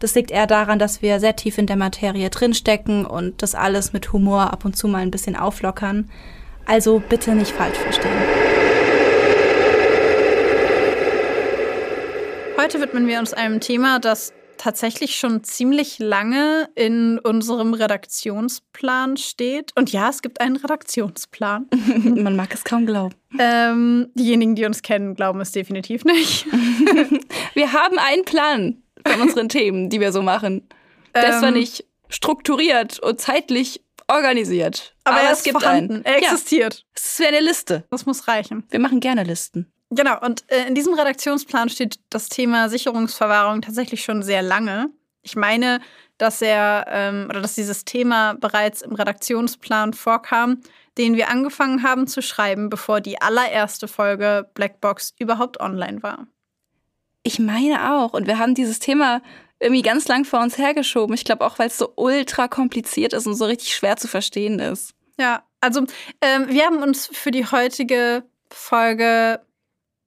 Das liegt eher daran, dass wir sehr tief in der Materie drinstecken und das alles mit Humor ab und zu mal ein bisschen auflockern. Also bitte nicht falsch verstehen. Heute widmen wir uns einem Thema, das tatsächlich schon ziemlich lange in unserem Redaktionsplan steht. Und ja, es gibt einen Redaktionsplan. Man mag es kaum glauben. Ähm, diejenigen, die uns kennen, glauben es definitiv nicht. wir haben einen Plan von unseren Themen, die wir so machen. Der ist zwar ähm. nicht strukturiert und zeitlich organisiert. Aber, aber es gibt vorhanden. einen. Er existiert. Ja, es wäre eine Liste. Das muss reichen. Wir machen gerne Listen. Genau, und äh, in diesem Redaktionsplan steht das Thema Sicherungsverwahrung tatsächlich schon sehr lange. Ich meine, dass er ähm, oder dass dieses Thema bereits im Redaktionsplan vorkam, den wir angefangen haben zu schreiben, bevor die allererste Folge Blackbox überhaupt online war. Ich meine auch. Und wir haben dieses Thema irgendwie ganz lang vor uns hergeschoben. Ich glaube auch, weil es so ultra kompliziert ist und so richtig schwer zu verstehen ist. Ja, also ähm, wir haben uns für die heutige Folge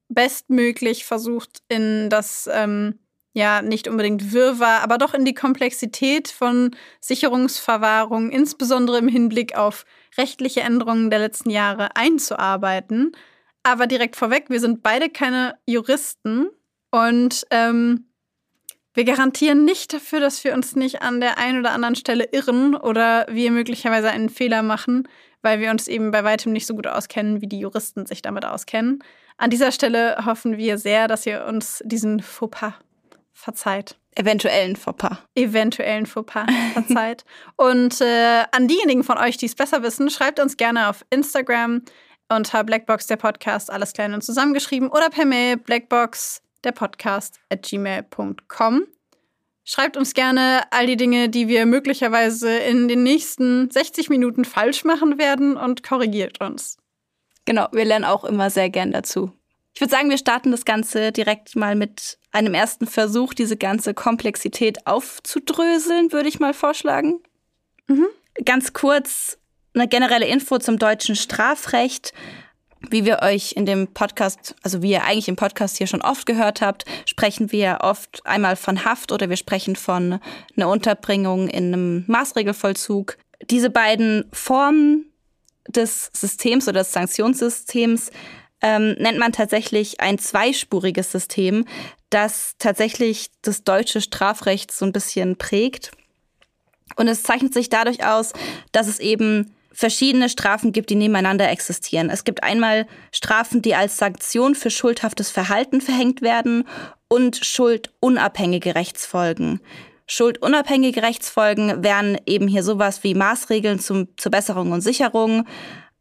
bestmöglich versucht, in das ähm, ja nicht unbedingt Wirrwarr, aber doch in die Komplexität von Sicherungsverwahrung, insbesondere im Hinblick auf rechtliche Änderungen der letzten Jahre einzuarbeiten. Aber direkt vorweg, wir sind beide keine Juristen und ähm, wir garantieren nicht dafür, dass wir uns nicht an der einen oder anderen Stelle irren oder wir möglicherweise einen Fehler machen, weil wir uns eben bei weitem nicht so gut auskennen, wie die Juristen sich damit auskennen. An dieser Stelle hoffen wir sehr, dass ihr uns diesen Fauxpas verzeiht. Eventuellen Fauxpas. Eventuellen Fauxpas verzeiht. Und äh, an diejenigen von euch, die es besser wissen, schreibt uns gerne auf Instagram unter Blackbox der Podcast, alles klein und zusammengeschrieben, oder per Mail blackbox der Podcast at gmail.com. Schreibt uns gerne all die Dinge, die wir möglicherweise in den nächsten 60 Minuten falsch machen werden und korrigiert uns. Genau, wir lernen auch immer sehr gern dazu. Ich würde sagen, wir starten das Ganze direkt mal mit einem ersten Versuch, diese ganze Komplexität aufzudröseln, würde ich mal vorschlagen. Mhm. Ganz kurz eine generelle Info zum deutschen Strafrecht. Wie wir euch in dem Podcast, also wie ihr eigentlich im Podcast hier schon oft gehört habt, sprechen wir oft einmal von Haft oder wir sprechen von einer Unterbringung in einem Maßregelvollzug. Diese beiden Formen des Systems oder des Sanktionssystems ähm, nennt man tatsächlich ein zweispuriges System, das tatsächlich das deutsche Strafrecht so ein bisschen prägt. Und es zeichnet sich dadurch aus, dass es eben verschiedene Strafen gibt, die nebeneinander existieren. Es gibt einmal Strafen, die als Sanktion für schuldhaftes Verhalten verhängt werden und schuldunabhängige Rechtsfolgen. Schuldunabhängige Rechtsfolgen wären eben hier sowas wie Maßregeln zum, zur Besserung und Sicherung,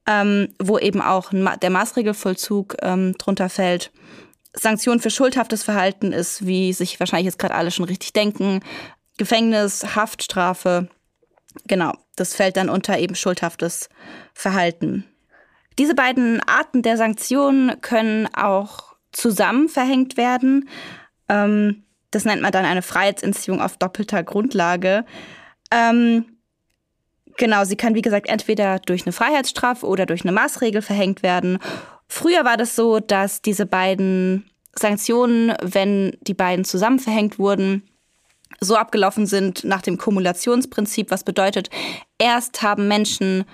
ähm, wo eben auch der Maßregelvollzug ähm, drunter fällt. Sanktion für schuldhaftes Verhalten ist, wie sich wahrscheinlich jetzt gerade alle schon richtig denken, Gefängnis, Haftstrafe, Genau, das fällt dann unter eben schuldhaftes Verhalten. Diese beiden Arten der Sanktionen können auch zusammen verhängt werden. Ähm, das nennt man dann eine Freiheitsentziehung auf doppelter Grundlage. Ähm, genau, sie kann wie gesagt entweder durch eine Freiheitsstrafe oder durch eine Maßregel verhängt werden. Früher war das so, dass diese beiden Sanktionen, wenn die beiden zusammen verhängt wurden, so abgelaufen sind nach dem Kumulationsprinzip, was bedeutet, erst haben Menschen,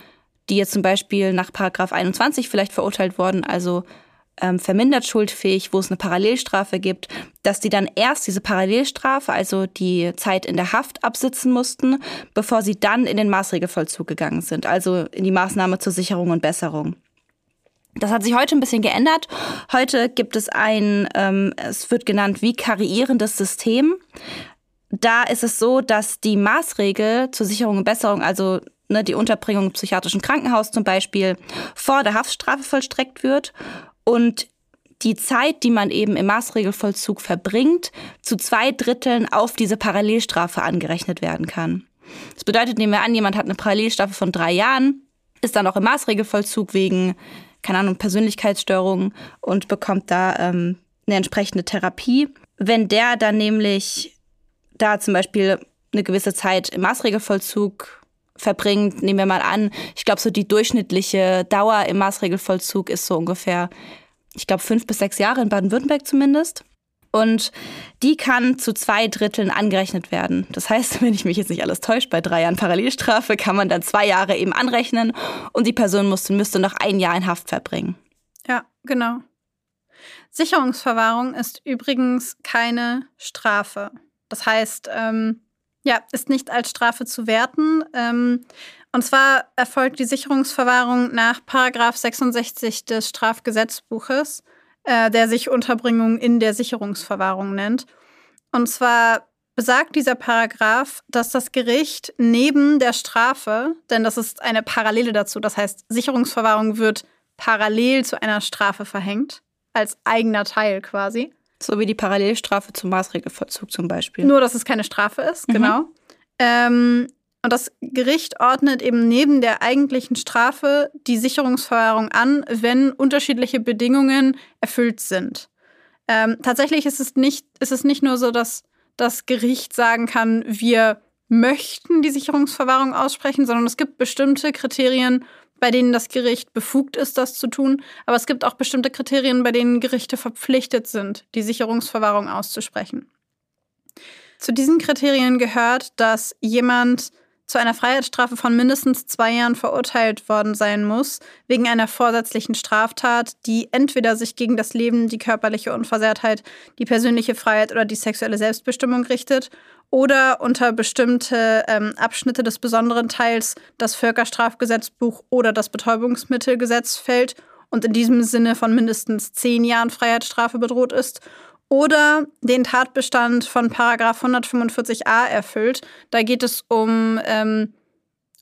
die jetzt zum Beispiel nach Paragraph 21 vielleicht verurteilt wurden, also ähm, vermindert schuldfähig, wo es eine Parallelstrafe gibt, dass die dann erst diese Parallelstrafe, also die Zeit in der Haft absitzen mussten, bevor sie dann in den Maßregelvollzug gegangen sind, also in die Maßnahme zur Sicherung und Besserung. Das hat sich heute ein bisschen geändert. Heute gibt es ein, ähm, es wird genannt wie karierendes System. Da ist es so, dass die Maßregel zur Sicherung und Besserung, also ne, die Unterbringung im psychiatrischen Krankenhaus zum Beispiel, vor der Haftstrafe vollstreckt wird und die Zeit, die man eben im Maßregelvollzug verbringt, zu zwei Dritteln auf diese Parallelstrafe angerechnet werden kann. Das bedeutet, nehmen wir an, jemand hat eine Parallelstrafe von drei Jahren, ist dann auch im Maßregelvollzug wegen, keine Ahnung, Persönlichkeitsstörungen und bekommt da ähm, eine entsprechende Therapie. Wenn der dann nämlich da zum Beispiel eine gewisse Zeit im Maßregelvollzug verbringt, nehmen wir mal an, ich glaube, so die durchschnittliche Dauer im Maßregelvollzug ist so ungefähr, ich glaube, fünf bis sechs Jahre in Baden-Württemberg zumindest. Und die kann zu zwei Dritteln angerechnet werden. Das heißt, wenn ich mich jetzt nicht alles täuscht, bei drei Jahren Parallelstrafe kann man dann zwei Jahre eben anrechnen und die Person musste, müsste noch ein Jahr in Haft verbringen. Ja, genau. Sicherungsverwahrung ist übrigens keine Strafe. Das heißt, ähm, ja, ist nicht als Strafe zu werten. Ähm, und zwar erfolgt die Sicherungsverwahrung nach Paragraph 66 des Strafgesetzbuches, äh, der sich Unterbringung in der Sicherungsverwahrung nennt. Und zwar besagt dieser Paragraph, dass das Gericht neben der Strafe, denn das ist eine Parallele dazu, das heißt, Sicherungsverwahrung wird parallel zu einer Strafe verhängt, als eigener Teil quasi. So wie die Parallelstrafe zum Maßregelvollzug zum Beispiel. Nur, dass es keine Strafe ist, mhm. genau. Ähm, und das Gericht ordnet eben neben der eigentlichen Strafe die Sicherungsverwahrung an, wenn unterschiedliche Bedingungen erfüllt sind. Ähm, tatsächlich ist es, nicht, ist es nicht nur so, dass das Gericht sagen kann, wir möchten die Sicherungsverwahrung aussprechen, sondern es gibt bestimmte Kriterien, bei denen das Gericht befugt ist, das zu tun. Aber es gibt auch bestimmte Kriterien, bei denen Gerichte verpflichtet sind, die Sicherungsverwahrung auszusprechen. Zu diesen Kriterien gehört, dass jemand zu einer Freiheitsstrafe von mindestens zwei Jahren verurteilt worden sein muss, wegen einer vorsätzlichen Straftat, die entweder sich gegen das Leben, die körperliche Unversehrtheit, die persönliche Freiheit oder die sexuelle Selbstbestimmung richtet oder unter bestimmte ähm, Abschnitte des besonderen Teils das Völkerstrafgesetzbuch oder das Betäubungsmittelgesetz fällt und in diesem Sinne von mindestens zehn Jahren Freiheitsstrafe bedroht ist oder den Tatbestand von Paragraph 145a erfüllt. Da geht es um, ähm,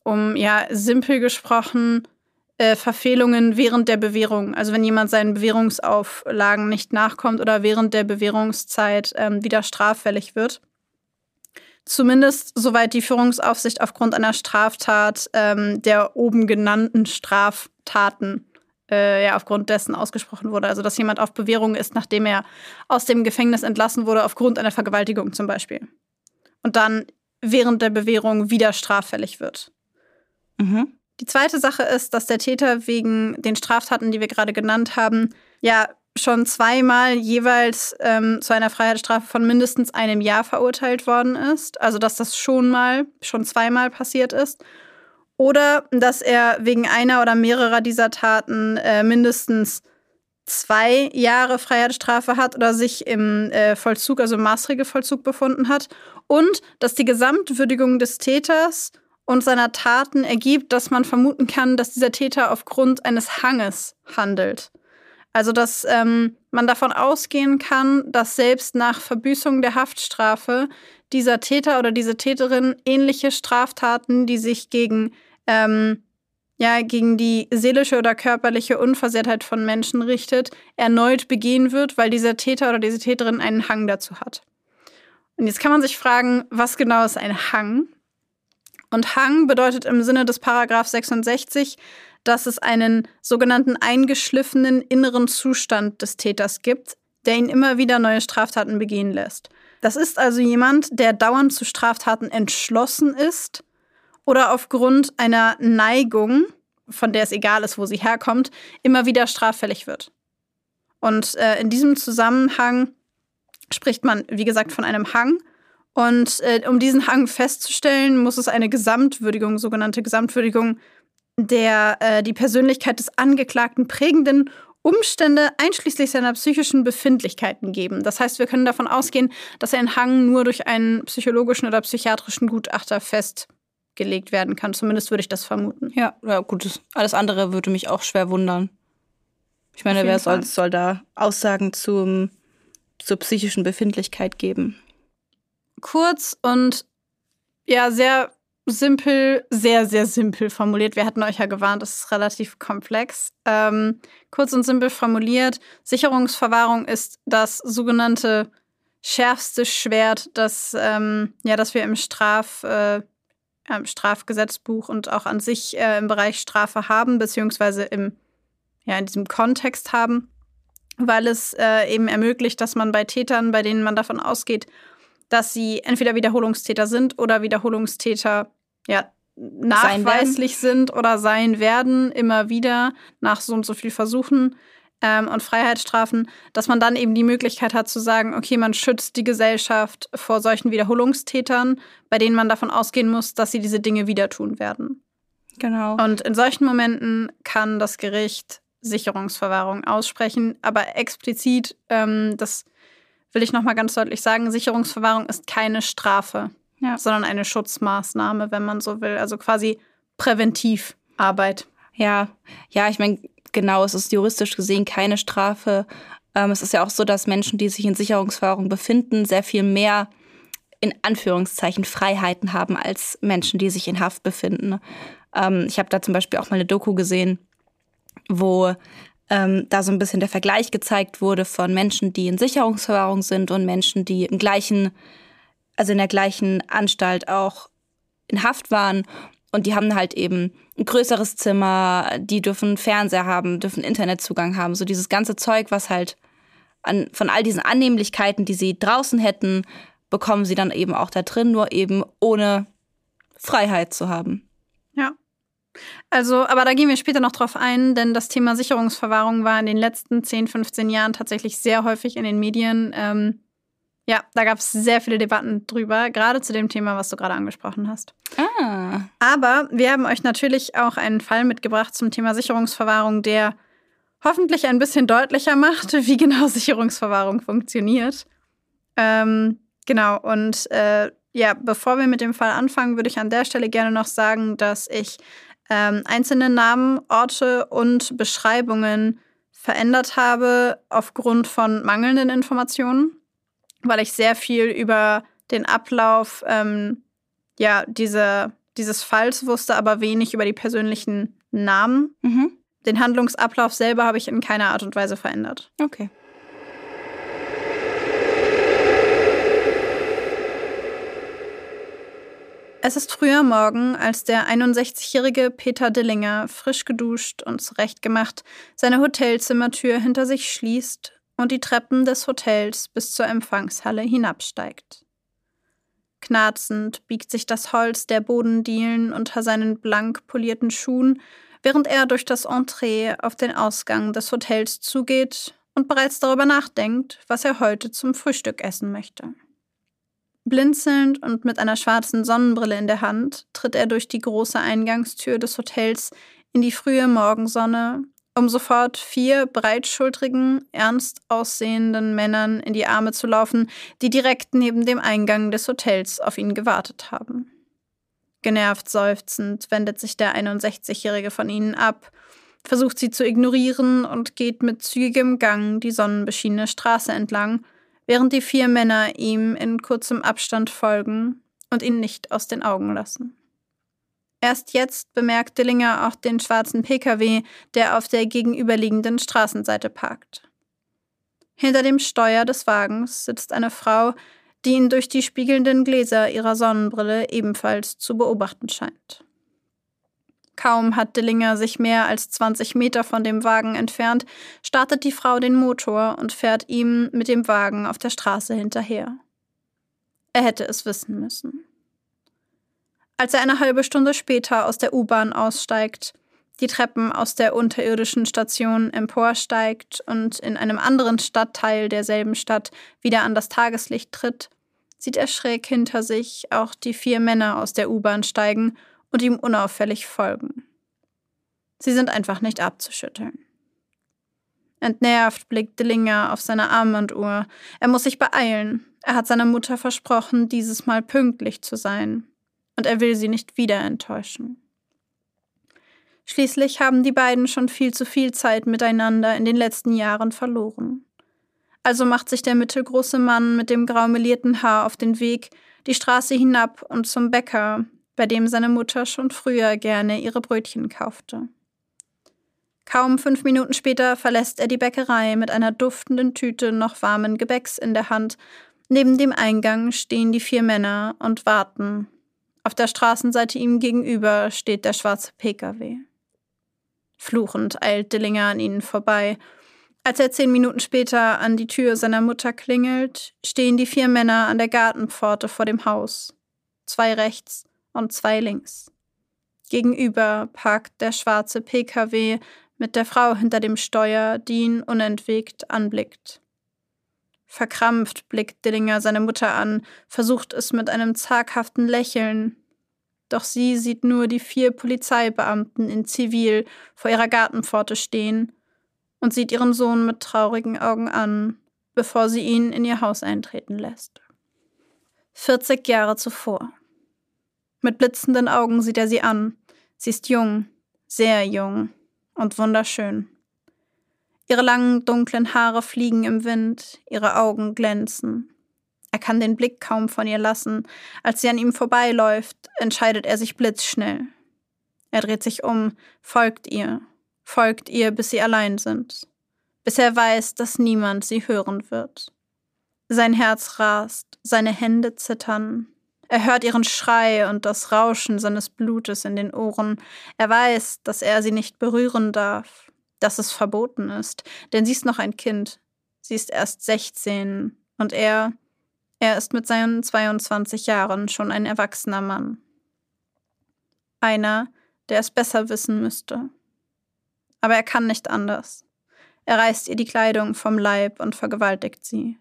um ja, simpel gesprochen, äh, Verfehlungen während der Bewährung. Also wenn jemand seinen Bewährungsauflagen nicht nachkommt oder während der Bewährungszeit ähm, wieder straffällig wird. Zumindest soweit die Führungsaufsicht aufgrund einer Straftat ähm, der oben genannten Straftaten äh, ja aufgrund dessen ausgesprochen wurde. Also dass jemand auf Bewährung ist, nachdem er aus dem Gefängnis entlassen wurde, aufgrund einer Vergewaltigung zum Beispiel. Und dann während der Bewährung wieder straffällig wird. Mhm. Die zweite Sache ist, dass der Täter wegen den Straftaten, die wir gerade genannt haben, ja schon zweimal jeweils ähm, zu einer Freiheitsstrafe von mindestens einem Jahr verurteilt worden ist. Also dass das schon mal, schon zweimal passiert ist. Oder dass er wegen einer oder mehrerer dieser Taten äh, mindestens zwei Jahre Freiheitsstrafe hat oder sich im äh, Vollzug, also im Maßregelvollzug befunden hat. Und dass die Gesamtwürdigung des Täters und seiner Taten ergibt, dass man vermuten kann, dass dieser Täter aufgrund eines Hanges handelt. Also dass ähm, man davon ausgehen kann, dass selbst nach Verbüßung der Haftstrafe dieser Täter oder diese Täterin ähnliche Straftaten, die sich gegen ähm, ja, gegen die seelische oder körperliche Unversehrtheit von Menschen richtet, erneut begehen wird, weil dieser Täter oder diese Täterin einen Hang dazu hat. Und jetzt kann man sich fragen, was genau ist ein Hang? Und Hang bedeutet im Sinne des Paragraph 66, dass es einen sogenannten eingeschliffenen inneren Zustand des Täters gibt, der ihn immer wieder neue Straftaten begehen lässt. Das ist also jemand, der dauernd zu Straftaten entschlossen ist oder aufgrund einer Neigung, von der es egal ist, wo sie herkommt, immer wieder straffällig wird. Und äh, in diesem Zusammenhang spricht man, wie gesagt, von einem Hang. Und äh, um diesen Hang festzustellen, muss es eine Gesamtwürdigung, sogenannte Gesamtwürdigung der äh, die Persönlichkeit des Angeklagten prägenden Umstände einschließlich seiner psychischen Befindlichkeiten geben. Das heißt, wir können davon ausgehen, dass ein Hang nur durch einen psychologischen oder psychiatrischen Gutachter festgelegt werden kann. Zumindest würde ich das vermuten. Ja, ja gut. Alles andere würde mich auch schwer wundern. Ich meine, wer soll, soll da Aussagen zum, zur psychischen Befindlichkeit geben? Kurz und ja, sehr simpel, sehr, sehr simpel formuliert. Wir hatten euch ja gewarnt, das ist relativ komplex. Ähm, kurz und simpel formuliert, Sicherungsverwahrung ist das sogenannte schärfste Schwert, das, ähm, ja, das wir im Straf, äh, Strafgesetzbuch und auch an sich äh, im Bereich Strafe haben, beziehungsweise im, ja, in diesem Kontext haben, weil es äh, eben ermöglicht, dass man bei Tätern, bei denen man davon ausgeht, dass sie entweder Wiederholungstäter sind oder Wiederholungstäter ja, nachweislich sind oder sein werden, immer wieder nach so und so viel Versuchen ähm, und Freiheitsstrafen, dass man dann eben die Möglichkeit hat zu sagen, okay, man schützt die Gesellschaft vor solchen Wiederholungstätern, bei denen man davon ausgehen muss, dass sie diese Dinge wieder tun werden. Genau. Und in solchen Momenten kann das Gericht Sicherungsverwahrung aussprechen, aber explizit, ähm, das will ich nochmal ganz deutlich sagen, Sicherungsverwahrung ist keine Strafe, ja. sondern eine Schutzmaßnahme, wenn man so will. Also quasi Präventivarbeit. Ja, ja, ich meine, genau, es ist juristisch gesehen keine Strafe. Ähm, es ist ja auch so, dass Menschen, die sich in Sicherungsverwahrung befinden, sehr viel mehr in Anführungszeichen Freiheiten haben als Menschen, die sich in Haft befinden. Ähm, ich habe da zum Beispiel auch mal eine Doku gesehen, wo ähm, da so ein bisschen der Vergleich gezeigt wurde von Menschen, die in Sicherungsverwahrung sind und Menschen, die im gleichen, also in der gleichen Anstalt auch in Haft waren. Und die haben halt eben ein größeres Zimmer, die dürfen Fernseher haben, dürfen Internetzugang haben. So dieses ganze Zeug, was halt an, von all diesen Annehmlichkeiten, die sie draußen hätten, bekommen sie dann eben auch da drin, nur eben ohne Freiheit zu haben. Ja. Also, aber da gehen wir später noch drauf ein, denn das Thema Sicherungsverwahrung war in den letzten 10, 15 Jahren tatsächlich sehr häufig in den Medien. Ähm, ja, da gab es sehr viele Debatten drüber, gerade zu dem Thema, was du gerade angesprochen hast. Ah. Aber wir haben euch natürlich auch einen Fall mitgebracht zum Thema Sicherungsverwahrung, der hoffentlich ein bisschen deutlicher macht, wie genau Sicherungsverwahrung funktioniert. Ähm, genau, und äh, ja, bevor wir mit dem Fall anfangen, würde ich an der Stelle gerne noch sagen, dass ich ähm, einzelne Namen, Orte und Beschreibungen verändert habe aufgrund von mangelnden Informationen, weil ich sehr viel über den Ablauf ähm, ja, diese, dieses Falls wusste, aber wenig über die persönlichen Namen. Mhm. Den Handlungsablauf selber habe ich in keiner Art und Weise verändert. Okay. Es ist früher Morgen, als der 61-jährige Peter Dillinger, frisch geduscht und zurechtgemacht, seine Hotelzimmertür hinter sich schließt und die Treppen des Hotels bis zur Empfangshalle hinabsteigt. Knarzend biegt sich das Holz der Bodendielen unter seinen blank polierten Schuhen, während er durch das Entree auf den Ausgang des Hotels zugeht und bereits darüber nachdenkt, was er heute zum Frühstück essen möchte. Blinzelnd und mit einer schwarzen Sonnenbrille in der Hand tritt er durch die große Eingangstür des Hotels in die frühe Morgensonne, um sofort vier breitschultrigen, ernst aussehenden Männern in die Arme zu laufen, die direkt neben dem Eingang des Hotels auf ihn gewartet haben. Genervt seufzend wendet sich der 61-Jährige von ihnen ab, versucht sie zu ignorieren und geht mit zügigem Gang die sonnenbeschienene Straße entlang, während die vier Männer ihm in kurzem Abstand folgen und ihn nicht aus den Augen lassen. Erst jetzt bemerkt Dillinger auch den schwarzen Pkw, der auf der gegenüberliegenden Straßenseite parkt. Hinter dem Steuer des Wagens sitzt eine Frau, die ihn durch die spiegelnden Gläser ihrer Sonnenbrille ebenfalls zu beobachten scheint. Kaum hat Dillinger sich mehr als 20 Meter von dem Wagen entfernt, startet die Frau den Motor und fährt ihm mit dem Wagen auf der Straße hinterher. Er hätte es wissen müssen. Als er eine halbe Stunde später aus der U-Bahn aussteigt, die Treppen aus der unterirdischen Station emporsteigt und in einem anderen Stadtteil derselben Stadt wieder an das Tageslicht tritt, sieht er schräg hinter sich auch die vier Männer aus der U-Bahn steigen und ihm unauffällig folgen. Sie sind einfach nicht abzuschütteln. Entnervt blickt Dillinger auf seine Armbanduhr. Er muss sich beeilen. Er hat seiner Mutter versprochen, dieses Mal pünktlich zu sein. Und er will sie nicht wieder enttäuschen. Schließlich haben die beiden schon viel zu viel Zeit miteinander in den letzten Jahren verloren. Also macht sich der mittelgroße Mann mit dem graumelierten Haar auf den Weg, die Straße hinab und zum Bäcker, bei dem seine Mutter schon früher gerne ihre Brötchen kaufte. Kaum fünf Minuten später verlässt er die Bäckerei mit einer duftenden Tüte noch warmen Gebäcks in der Hand. Neben dem Eingang stehen die vier Männer und warten. Auf der Straßenseite ihm gegenüber steht der schwarze Pkw. Fluchend eilt Dillinger an ihnen vorbei. Als er zehn Minuten später an die Tür seiner Mutter klingelt, stehen die vier Männer an der Gartenpforte vor dem Haus. Zwei rechts und zwei links. Gegenüber parkt der schwarze Pkw mit der Frau hinter dem Steuer, die ihn unentwegt anblickt. Verkrampft blickt Dillinger seine Mutter an, versucht es mit einem zaghaften Lächeln. Doch sie sieht nur die vier Polizeibeamten in Zivil vor ihrer Gartenpforte stehen und sieht ihren Sohn mit traurigen Augen an, bevor sie ihn in ihr Haus eintreten lässt. 40 Jahre zuvor. Mit blitzenden Augen sieht er sie an. Sie ist jung, sehr jung und wunderschön. Ihre langen, dunklen Haare fliegen im Wind, ihre Augen glänzen. Er kann den Blick kaum von ihr lassen. Als sie an ihm vorbeiläuft, entscheidet er sich blitzschnell. Er dreht sich um, folgt ihr, folgt ihr, bis sie allein sind, bis er weiß, dass niemand sie hören wird. Sein Herz rast, seine Hände zittern. Er hört ihren Schrei und das Rauschen seines Blutes in den Ohren. Er weiß, dass er sie nicht berühren darf, dass es verboten ist, denn sie ist noch ein Kind. Sie ist erst 16 und er, er ist mit seinen 22 Jahren schon ein erwachsener Mann. Einer, der es besser wissen müsste. Aber er kann nicht anders. Er reißt ihr die Kleidung vom Leib und vergewaltigt sie.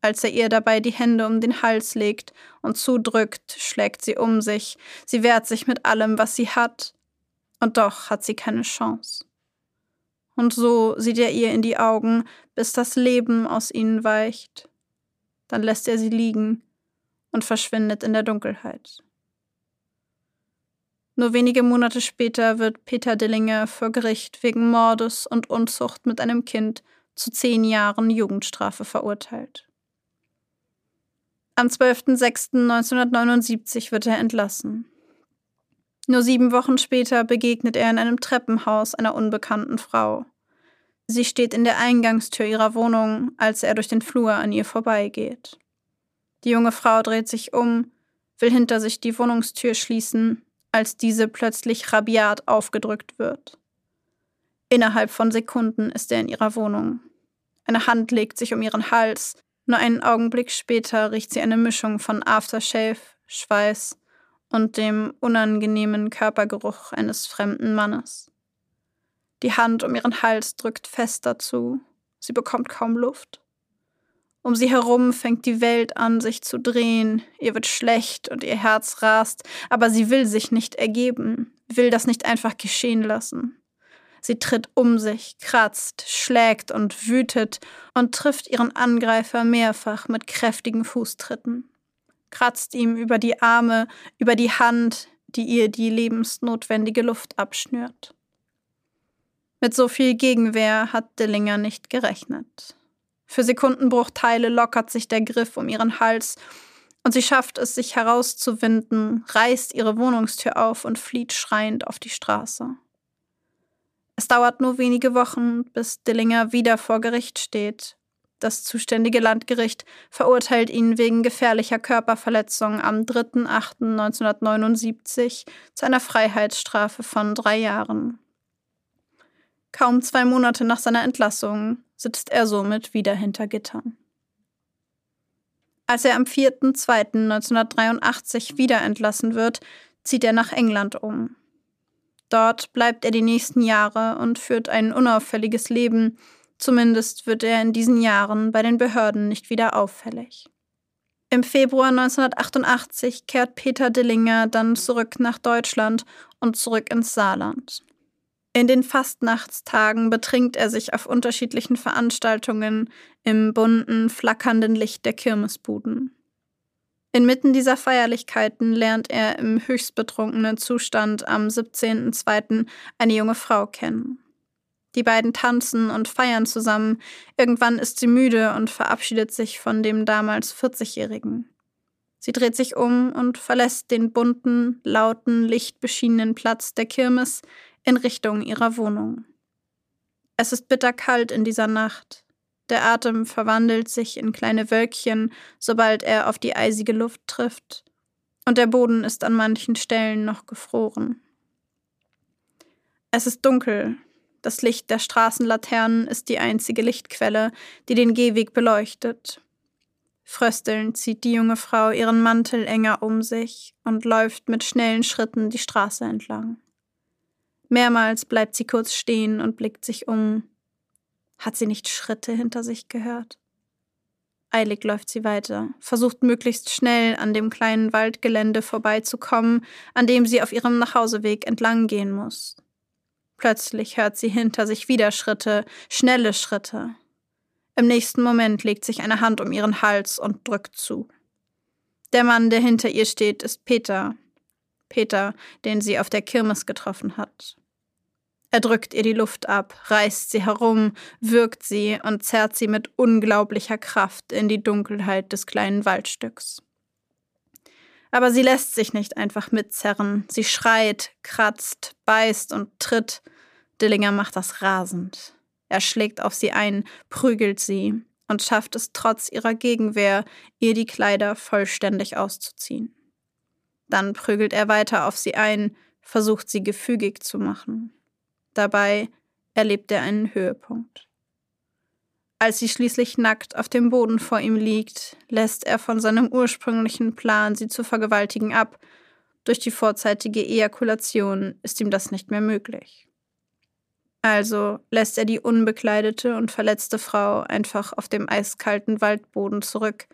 Als er ihr dabei die Hände um den Hals legt und zudrückt, schlägt sie um sich. Sie wehrt sich mit allem, was sie hat. Und doch hat sie keine Chance. Und so sieht er ihr in die Augen, bis das Leben aus ihnen weicht. Dann lässt er sie liegen und verschwindet in der Dunkelheit. Nur wenige Monate später wird Peter Dillinger vor Gericht wegen Mordes und Unzucht mit einem Kind zu zehn Jahren Jugendstrafe verurteilt. Am 12.06.1979 wird er entlassen. Nur sieben Wochen später begegnet er in einem Treppenhaus einer unbekannten Frau. Sie steht in der Eingangstür ihrer Wohnung, als er durch den Flur an ihr vorbeigeht. Die junge Frau dreht sich um, will hinter sich die Wohnungstür schließen, als diese plötzlich rabiat aufgedrückt wird. Innerhalb von Sekunden ist er in ihrer Wohnung. Eine Hand legt sich um ihren Hals, nur einen Augenblick später riecht sie eine Mischung von Aftershave, Schweiß und dem unangenehmen Körpergeruch eines fremden Mannes. Die Hand um ihren Hals drückt fest dazu. Sie bekommt kaum Luft. Um sie herum fängt die Welt an, sich zu drehen. Ihr wird schlecht und ihr Herz rast, aber sie will sich nicht ergeben, will das nicht einfach geschehen lassen. Sie tritt um sich, kratzt, schlägt und wütet und trifft ihren Angreifer mehrfach mit kräftigen Fußtritten. Kratzt ihm über die Arme, über die Hand, die ihr die lebensnotwendige Luft abschnürt. Mit so viel Gegenwehr hat Dillinger nicht gerechnet. Für Sekundenbruchteile lockert sich der Griff um ihren Hals und sie schafft es, sich herauszuwinden, reißt ihre Wohnungstür auf und flieht schreiend auf die Straße. Es dauert nur wenige Wochen, bis Dillinger wieder vor Gericht steht. Das zuständige Landgericht verurteilt ihn wegen gefährlicher Körperverletzung am 3.8.1979 zu einer Freiheitsstrafe von drei Jahren. Kaum zwei Monate nach seiner Entlassung sitzt er somit wieder hinter Gittern. Als er am 4.2.1983 wieder entlassen wird, zieht er nach England um. Dort bleibt er die nächsten Jahre und führt ein unauffälliges Leben, zumindest wird er in diesen Jahren bei den Behörden nicht wieder auffällig. Im Februar 1988 kehrt Peter Dillinger dann zurück nach Deutschland und zurück ins Saarland. In den Fastnachtstagen betrinkt er sich auf unterschiedlichen Veranstaltungen im bunten, flackernden Licht der Kirmesbuden. Inmitten dieser Feierlichkeiten lernt er im höchst betrunkenen Zustand am 17.02. eine junge Frau kennen. Die beiden tanzen und feiern zusammen. Irgendwann ist sie müde und verabschiedet sich von dem damals 40-Jährigen. Sie dreht sich um und verlässt den bunten, lauten, lichtbeschienenen Platz der Kirmes in Richtung ihrer Wohnung. Es ist bitterkalt in dieser Nacht. Der Atem verwandelt sich in kleine Wölkchen, sobald er auf die eisige Luft trifft, und der Boden ist an manchen Stellen noch gefroren. Es ist dunkel. Das Licht der Straßenlaternen ist die einzige Lichtquelle, die den Gehweg beleuchtet. Fröstelnd zieht die junge Frau ihren Mantel enger um sich und läuft mit schnellen Schritten die Straße entlang. Mehrmals bleibt sie kurz stehen und blickt sich um. Hat sie nicht Schritte hinter sich gehört? Eilig läuft sie weiter, versucht möglichst schnell an dem kleinen Waldgelände vorbeizukommen, an dem sie auf ihrem Nachhauseweg entlang gehen muss. Plötzlich hört sie hinter sich wieder Schritte, schnelle Schritte. Im nächsten Moment legt sich eine Hand um ihren Hals und drückt zu. Der Mann, der hinter ihr steht, ist Peter. Peter, den sie auf der Kirmes getroffen hat. Er drückt ihr die Luft ab, reißt sie herum, würgt sie und zerrt sie mit unglaublicher Kraft in die Dunkelheit des kleinen Waldstücks. Aber sie lässt sich nicht einfach mitzerren. Sie schreit, kratzt, beißt und tritt. Dillinger macht das rasend. Er schlägt auf sie ein, prügelt sie und schafft es trotz ihrer Gegenwehr, ihr die Kleider vollständig auszuziehen. Dann prügelt er weiter auf sie ein, versucht sie gefügig zu machen. Dabei erlebt er einen Höhepunkt. Als sie schließlich nackt auf dem Boden vor ihm liegt, lässt er von seinem ursprünglichen Plan, sie zu vergewaltigen, ab. Durch die vorzeitige Ejakulation ist ihm das nicht mehr möglich. Also lässt er die unbekleidete und verletzte Frau einfach auf dem eiskalten Waldboden zurück,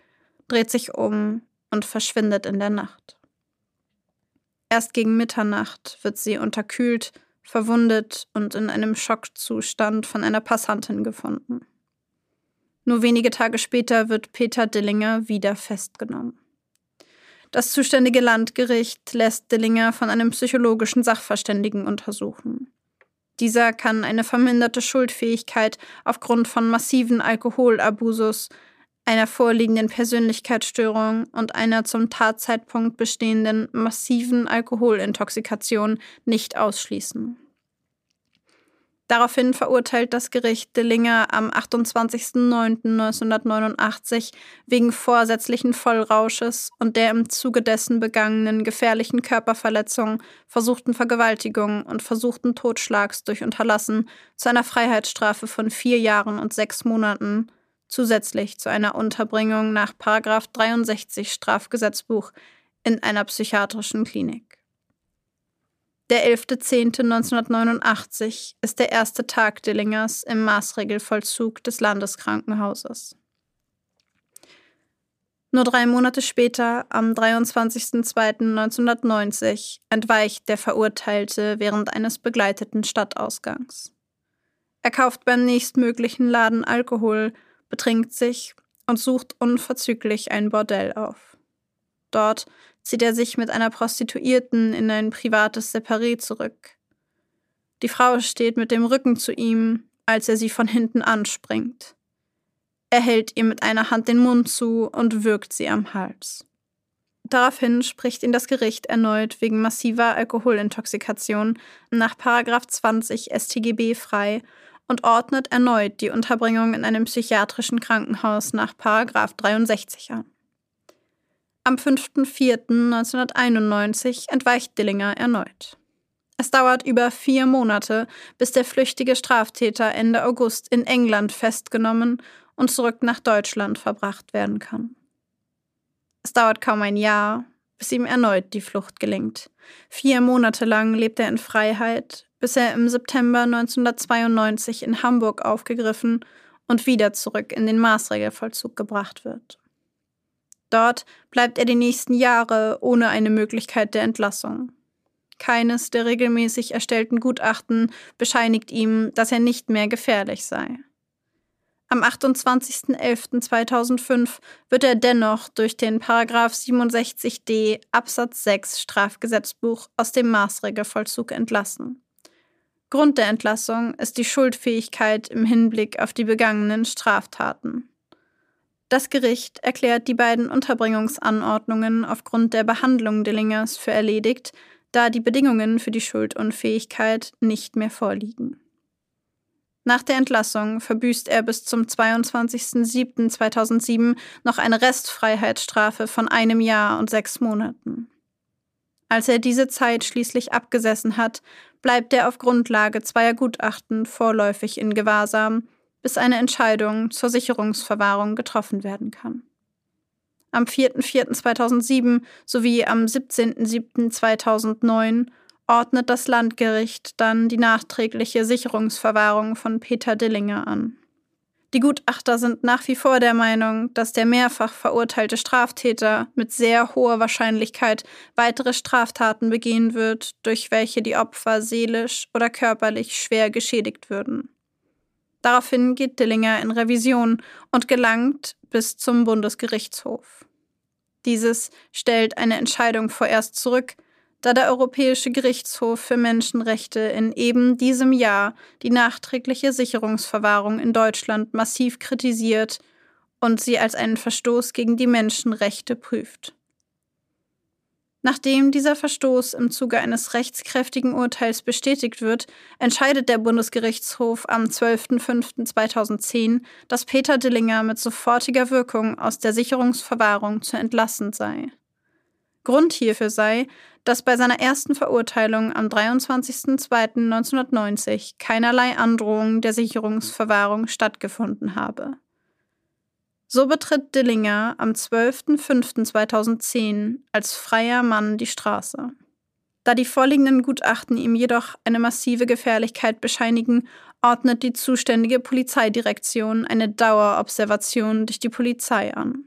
dreht sich um und verschwindet in der Nacht. Erst gegen Mitternacht wird sie unterkühlt verwundet und in einem Schockzustand von einer Passantin gefunden. Nur wenige Tage später wird Peter Dillinger wieder festgenommen. Das zuständige Landgericht lässt Dillinger von einem psychologischen Sachverständigen untersuchen. Dieser kann eine verminderte Schuldfähigkeit aufgrund von massiven Alkoholabusus, einer vorliegenden Persönlichkeitsstörung und einer zum Tatzeitpunkt bestehenden massiven Alkoholintoxikation nicht ausschließen. Daraufhin verurteilt das Gericht Dillinger am 28.09.1989 wegen vorsätzlichen Vollrausches und der im Zuge dessen begangenen gefährlichen Körperverletzung, versuchten Vergewaltigung und versuchten Totschlags durch Unterlassen zu einer Freiheitsstrafe von vier Jahren und sechs Monaten zusätzlich zu einer Unterbringung nach 63 Strafgesetzbuch in einer psychiatrischen Klinik. Der 11.10.1989 ist der erste Tag Dillingers im Maßregelvollzug des Landeskrankenhauses. Nur drei Monate später, am 23.02.1990, entweicht der Verurteilte während eines begleiteten Stadtausgangs. Er kauft beim nächstmöglichen Laden Alkohol betrinkt sich und sucht unverzüglich ein Bordell auf. Dort zieht er sich mit einer Prostituierten in ein privates Separé zurück. Die Frau steht mit dem Rücken zu ihm, als er sie von hinten anspringt. Er hält ihr mit einer Hand den Mund zu und würgt sie am Hals. Daraufhin spricht ihn das Gericht erneut wegen massiver Alkoholintoxikation nach 20 StGB frei und ordnet erneut die Unterbringung in einem psychiatrischen Krankenhaus nach 63 an. Am 5.4.1991 entweicht Dillinger erneut. Es dauert über vier Monate, bis der flüchtige Straftäter Ende August in England festgenommen und zurück nach Deutschland verbracht werden kann. Es dauert kaum ein Jahr, bis ihm erneut die Flucht gelingt. Vier Monate lang lebt er in Freiheit, bis er im September 1992 in Hamburg aufgegriffen und wieder zurück in den Maßregelvollzug gebracht wird. Dort bleibt er die nächsten Jahre ohne eine Möglichkeit der Entlassung. keines der regelmäßig erstellten Gutachten bescheinigt ihm, dass er nicht mehr gefährlich sei. Am 28.11.2005 wird er dennoch durch den Paragraph 67d Absatz 6 Strafgesetzbuch aus dem Maßregelvollzug entlassen. Grund der Entlassung ist die Schuldfähigkeit im Hinblick auf die begangenen Straftaten. Das Gericht erklärt die beiden Unterbringungsanordnungen aufgrund der Behandlung Dillingers für erledigt, da die Bedingungen für die Schuldunfähigkeit nicht mehr vorliegen. Nach der Entlassung verbüßt er bis zum 22.07.2007 noch eine Restfreiheitsstrafe von einem Jahr und sechs Monaten. Als er diese Zeit schließlich abgesessen hat, bleibt er auf Grundlage zweier Gutachten vorläufig in Gewahrsam, bis eine Entscheidung zur Sicherungsverwahrung getroffen werden kann. Am 4.04.2007 sowie am 17.07.2009 ordnet das Landgericht dann die nachträgliche Sicherungsverwahrung von Peter Dillinger an. Die Gutachter sind nach wie vor der Meinung, dass der mehrfach verurteilte Straftäter mit sehr hoher Wahrscheinlichkeit weitere Straftaten begehen wird, durch welche die Opfer seelisch oder körperlich schwer geschädigt würden. Daraufhin geht Dillinger in Revision und gelangt bis zum Bundesgerichtshof. Dieses stellt eine Entscheidung vorerst zurück, da der Europäische Gerichtshof für Menschenrechte in eben diesem Jahr die nachträgliche Sicherungsverwahrung in Deutschland massiv kritisiert und sie als einen Verstoß gegen die Menschenrechte prüft. Nachdem dieser Verstoß im Zuge eines rechtskräftigen Urteils bestätigt wird, entscheidet der Bundesgerichtshof am 12.05.2010, dass Peter Dillinger mit sofortiger Wirkung aus der Sicherungsverwahrung zu entlassen sei. Grund hierfür sei, dass bei seiner ersten Verurteilung am 23.02.1990 keinerlei Androhung der Sicherungsverwahrung stattgefunden habe. So betritt Dillinger am 12.05.2010 als freier Mann die Straße. Da die vorliegenden Gutachten ihm jedoch eine massive Gefährlichkeit bescheinigen, ordnet die zuständige Polizeidirektion eine Dauerobservation durch die Polizei an.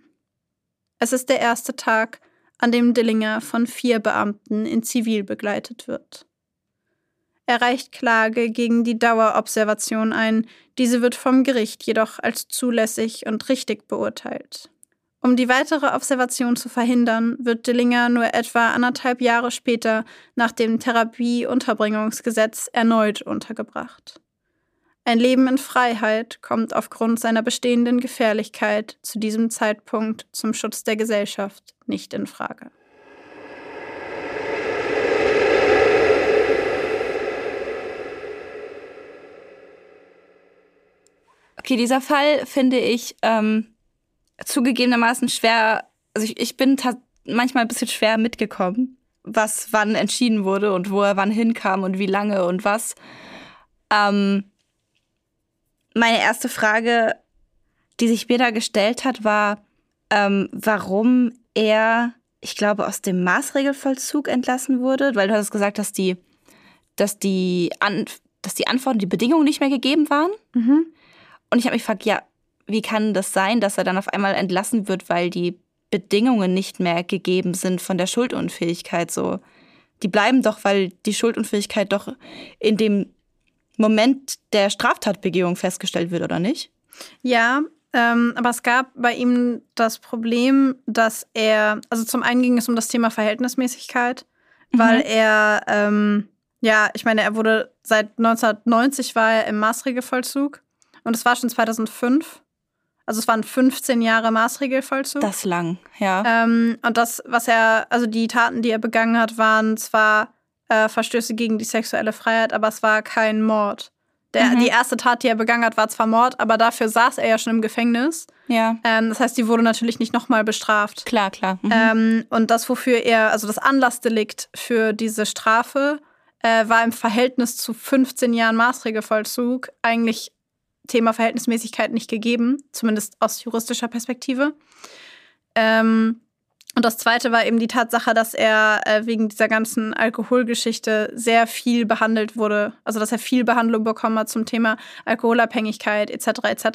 Es ist der erste Tag, an dem Dillinger von vier Beamten in Zivil begleitet wird. Er reicht Klage gegen die Dauerobservation ein, diese wird vom Gericht jedoch als zulässig und richtig beurteilt. Um die weitere Observation zu verhindern, wird Dillinger nur etwa anderthalb Jahre später nach dem Therapieunterbringungsgesetz erneut untergebracht. Ein Leben in Freiheit kommt aufgrund seiner bestehenden Gefährlichkeit zu diesem Zeitpunkt zum Schutz der Gesellschaft nicht in Frage. Okay, dieser Fall finde ich ähm, zugegebenermaßen schwer. Also ich, ich bin manchmal ein bisschen schwer mitgekommen, was wann entschieden wurde und wo er wann hinkam und wie lange und was. Ähm, meine erste Frage, die sich mir da gestellt hat, war, ähm, warum er, ich glaube, aus dem Maßregelvollzug entlassen wurde, weil du hast gesagt, dass die, dass die, An dass die Antworten, die Bedingungen nicht mehr gegeben waren. Mhm. Und ich habe mich gefragt, ja, wie kann das sein, dass er dann auf einmal entlassen wird, weil die Bedingungen nicht mehr gegeben sind von der Schuldunfähigkeit so? Die bleiben doch, weil die Schuldunfähigkeit doch in dem Moment der Straftatbegehung festgestellt wird, oder nicht? Ja, ähm, aber es gab bei ihm das Problem, dass er, also zum einen ging es um das Thema Verhältnismäßigkeit, mhm. weil er, ähm, ja, ich meine, er wurde seit 1990 war er im Maßregelvollzug und es war schon 2005. Also es waren 15 Jahre Maßregelvollzug. Das lang, ja. Ähm, und das, was er, also die Taten, die er begangen hat, waren zwar äh, Verstöße gegen die sexuelle Freiheit, aber es war kein Mord. Der, mhm. Die erste Tat, die er begangen hat, war zwar Mord, aber dafür saß er ja schon im Gefängnis. Ja. Ähm, das heißt, die wurde natürlich nicht nochmal bestraft. Klar, klar. Mhm. Ähm, und das, wofür er, also das Anlassdelikt für diese Strafe, äh, war im Verhältnis zu 15 Jahren Maßregelvollzug eigentlich Thema Verhältnismäßigkeit nicht gegeben, zumindest aus juristischer Perspektive. Ähm, und das zweite war eben die Tatsache, dass er äh, wegen dieser ganzen Alkoholgeschichte sehr viel behandelt wurde. Also, dass er viel Behandlung bekommen hat zum Thema Alkoholabhängigkeit etc. etc.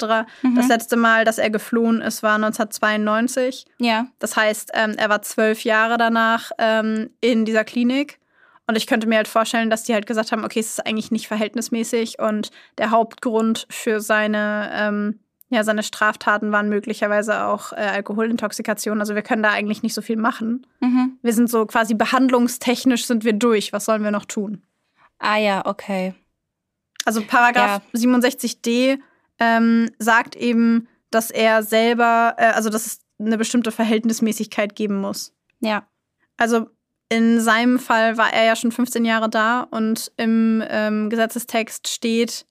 Mhm. Das letzte Mal, dass er geflohen ist, war 1992. Ja. Das heißt, ähm, er war zwölf Jahre danach ähm, in dieser Klinik. Und ich könnte mir halt vorstellen, dass die halt gesagt haben, okay, es ist eigentlich nicht verhältnismäßig und der Hauptgrund für seine, ähm, ja, seine Straftaten waren möglicherweise auch äh, Alkoholintoxikation. Also wir können da eigentlich nicht so viel machen. Mhm. Wir sind so quasi behandlungstechnisch sind wir durch. Was sollen wir noch tun? Ah ja, okay. Also Paragraph 67d ähm, sagt eben, dass er selber, äh, also dass es eine bestimmte Verhältnismäßigkeit geben muss. Ja. Also in seinem Fall war er ja schon 15 Jahre da und im ähm, Gesetzestext steht